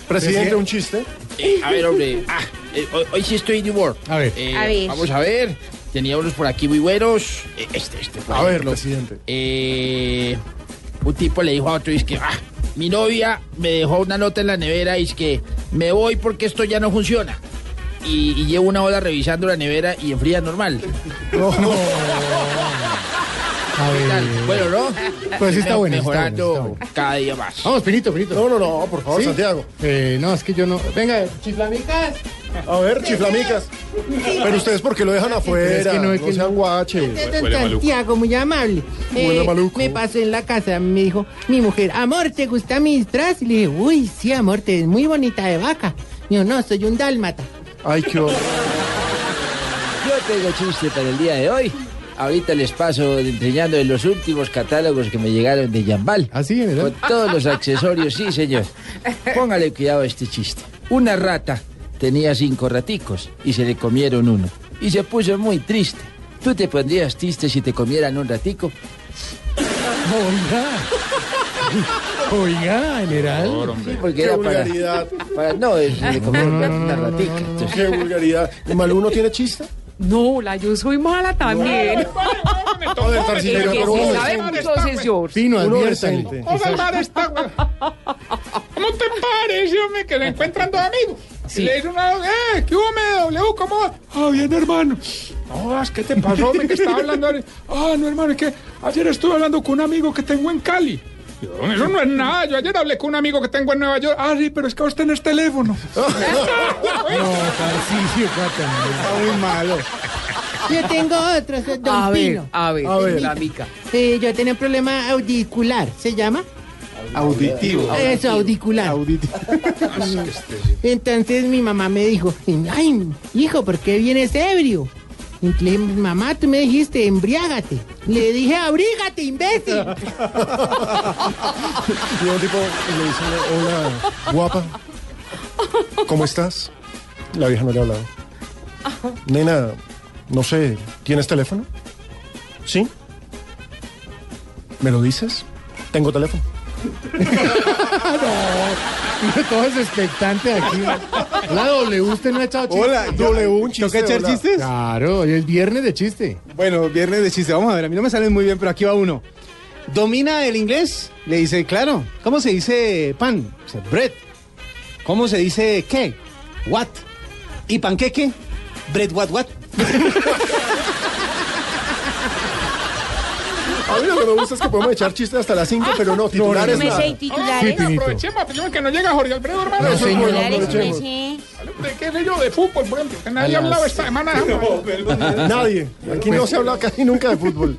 Presidente, un chiste. Eh, a ver, hombre. ah, eh, hoy, hoy sí estoy de humor. A ver. Eh, A ver. Vamos a ver. Tenía unos por aquí muy buenos. Eh, Este, este. por A ver, presidente. Eh, un tipo le dijo a otro, es que ah, mi novia me dejó una nota en la nevera y es que me voy porque esto ya no funciona. Y, y llevo una hora revisando la nevera y enfría normal. ¿Qué tal? Bueno, ¿no? Pues sí está bueno, está Mejorando bueno, está cada día más. Vamos, Pinito, Pinito. No, no, no, por favor, ¿Sí? Santiago. Eh, no, es que yo no. Venga, chiflamicas. A ver, chiflamicas. Pero ustedes, ¿por qué lo dejan afuera? Es que no, no, es que sean guaches. Don Santiago, muy amable. Huele maluco. me pasó en la casa, me dijo mi mujer, amor, ¿te gusta mi disfraz? Y le dije, uy, sí, amor, te ves muy bonita de vaca. Yo no, soy un dálmata. Ay, qué horror. Yo tengo chiste para el día de hoy. Ahorita les paso enseñando los últimos catálogos que me llegaron de Yambal. ¿Ah, sí, verdad? Con todos los accesorios, sí, señor. Póngale cuidado a este chiste. Una rata tenía cinco raticos y se le comieron uno. Y se puso muy triste. ¿Tú te pondrías triste si te comieran un ratico? Oiga. Oiga, general. Sí, porque Qué era para, vulgaridad. para- No, es, se le comieron una ratica. entonces- Qué vulgaridad. ¿Malú no tiene chiste? No, la yo soy mala también. Pero sí uno sabe mucho yo. Pino, adviértale. salvar esta, güey. ¿Cómo te parece, hombre, que se encuentran dos amigos? Y le dice una, eh, ¿qué hubo, MW? ¿Cómo va? Ah, bien, hermano. No, es que te pasó, hombre, que estaba hablando. Ah, no, hermano, es que ayer estuve hablando con un amigo que tengo en Cali. Eso no es nada. Yo ayer hablé con un amigo que tengo en Nueva York. Ah, sí, pero es que vos tenés teléfono. No, Tarcisio, Está muy malo. Yo tengo otro, Don A ver, a ver, A ver. la mica. Eh, yo tenía un problema audicular, ¿se llama? Auditivo. Eso, audicular. Entonces mi mamá me dijo, ay, hijo, ¿por qué vienes ebrio? Mamá, tú me dijiste, embriágate. Le dije, abrígate, imbécil. Y un tipo le dice, hola, guapa, ¿cómo estás? La vieja no le ha hablado. Nena, no sé, ¿tienes teléfono? ¿Sí? ¿Me lo dices? Tengo teléfono. Todo es expectante aquí. La W, usted no ha echado chiste. Hola, W, un chiste, ¿Toca echar chistes? Claro, hoy es viernes de chiste. Bueno, viernes de chiste. Vamos a ver, a mí no me salen muy bien, pero aquí va uno. ¿Domina el inglés? Le dice, claro. ¿Cómo se dice pan? Dice, bread. ¿Cómo se dice qué? What. ¿Y panqueque? Bread what what. A mí lo que me gusta es que podemos echar chistes hasta las 5, pero no, titulares no me sé titulares. Ah, aprovechemos, aprovechemos que no llega Jorge Alfredo, hermano. No, señor, aprovechemos. ¿De qué sé yo? De fútbol, por ejemplo. Nadie ha hablado esta semana. Nadie. Aquí no se habla casi nunca de fútbol.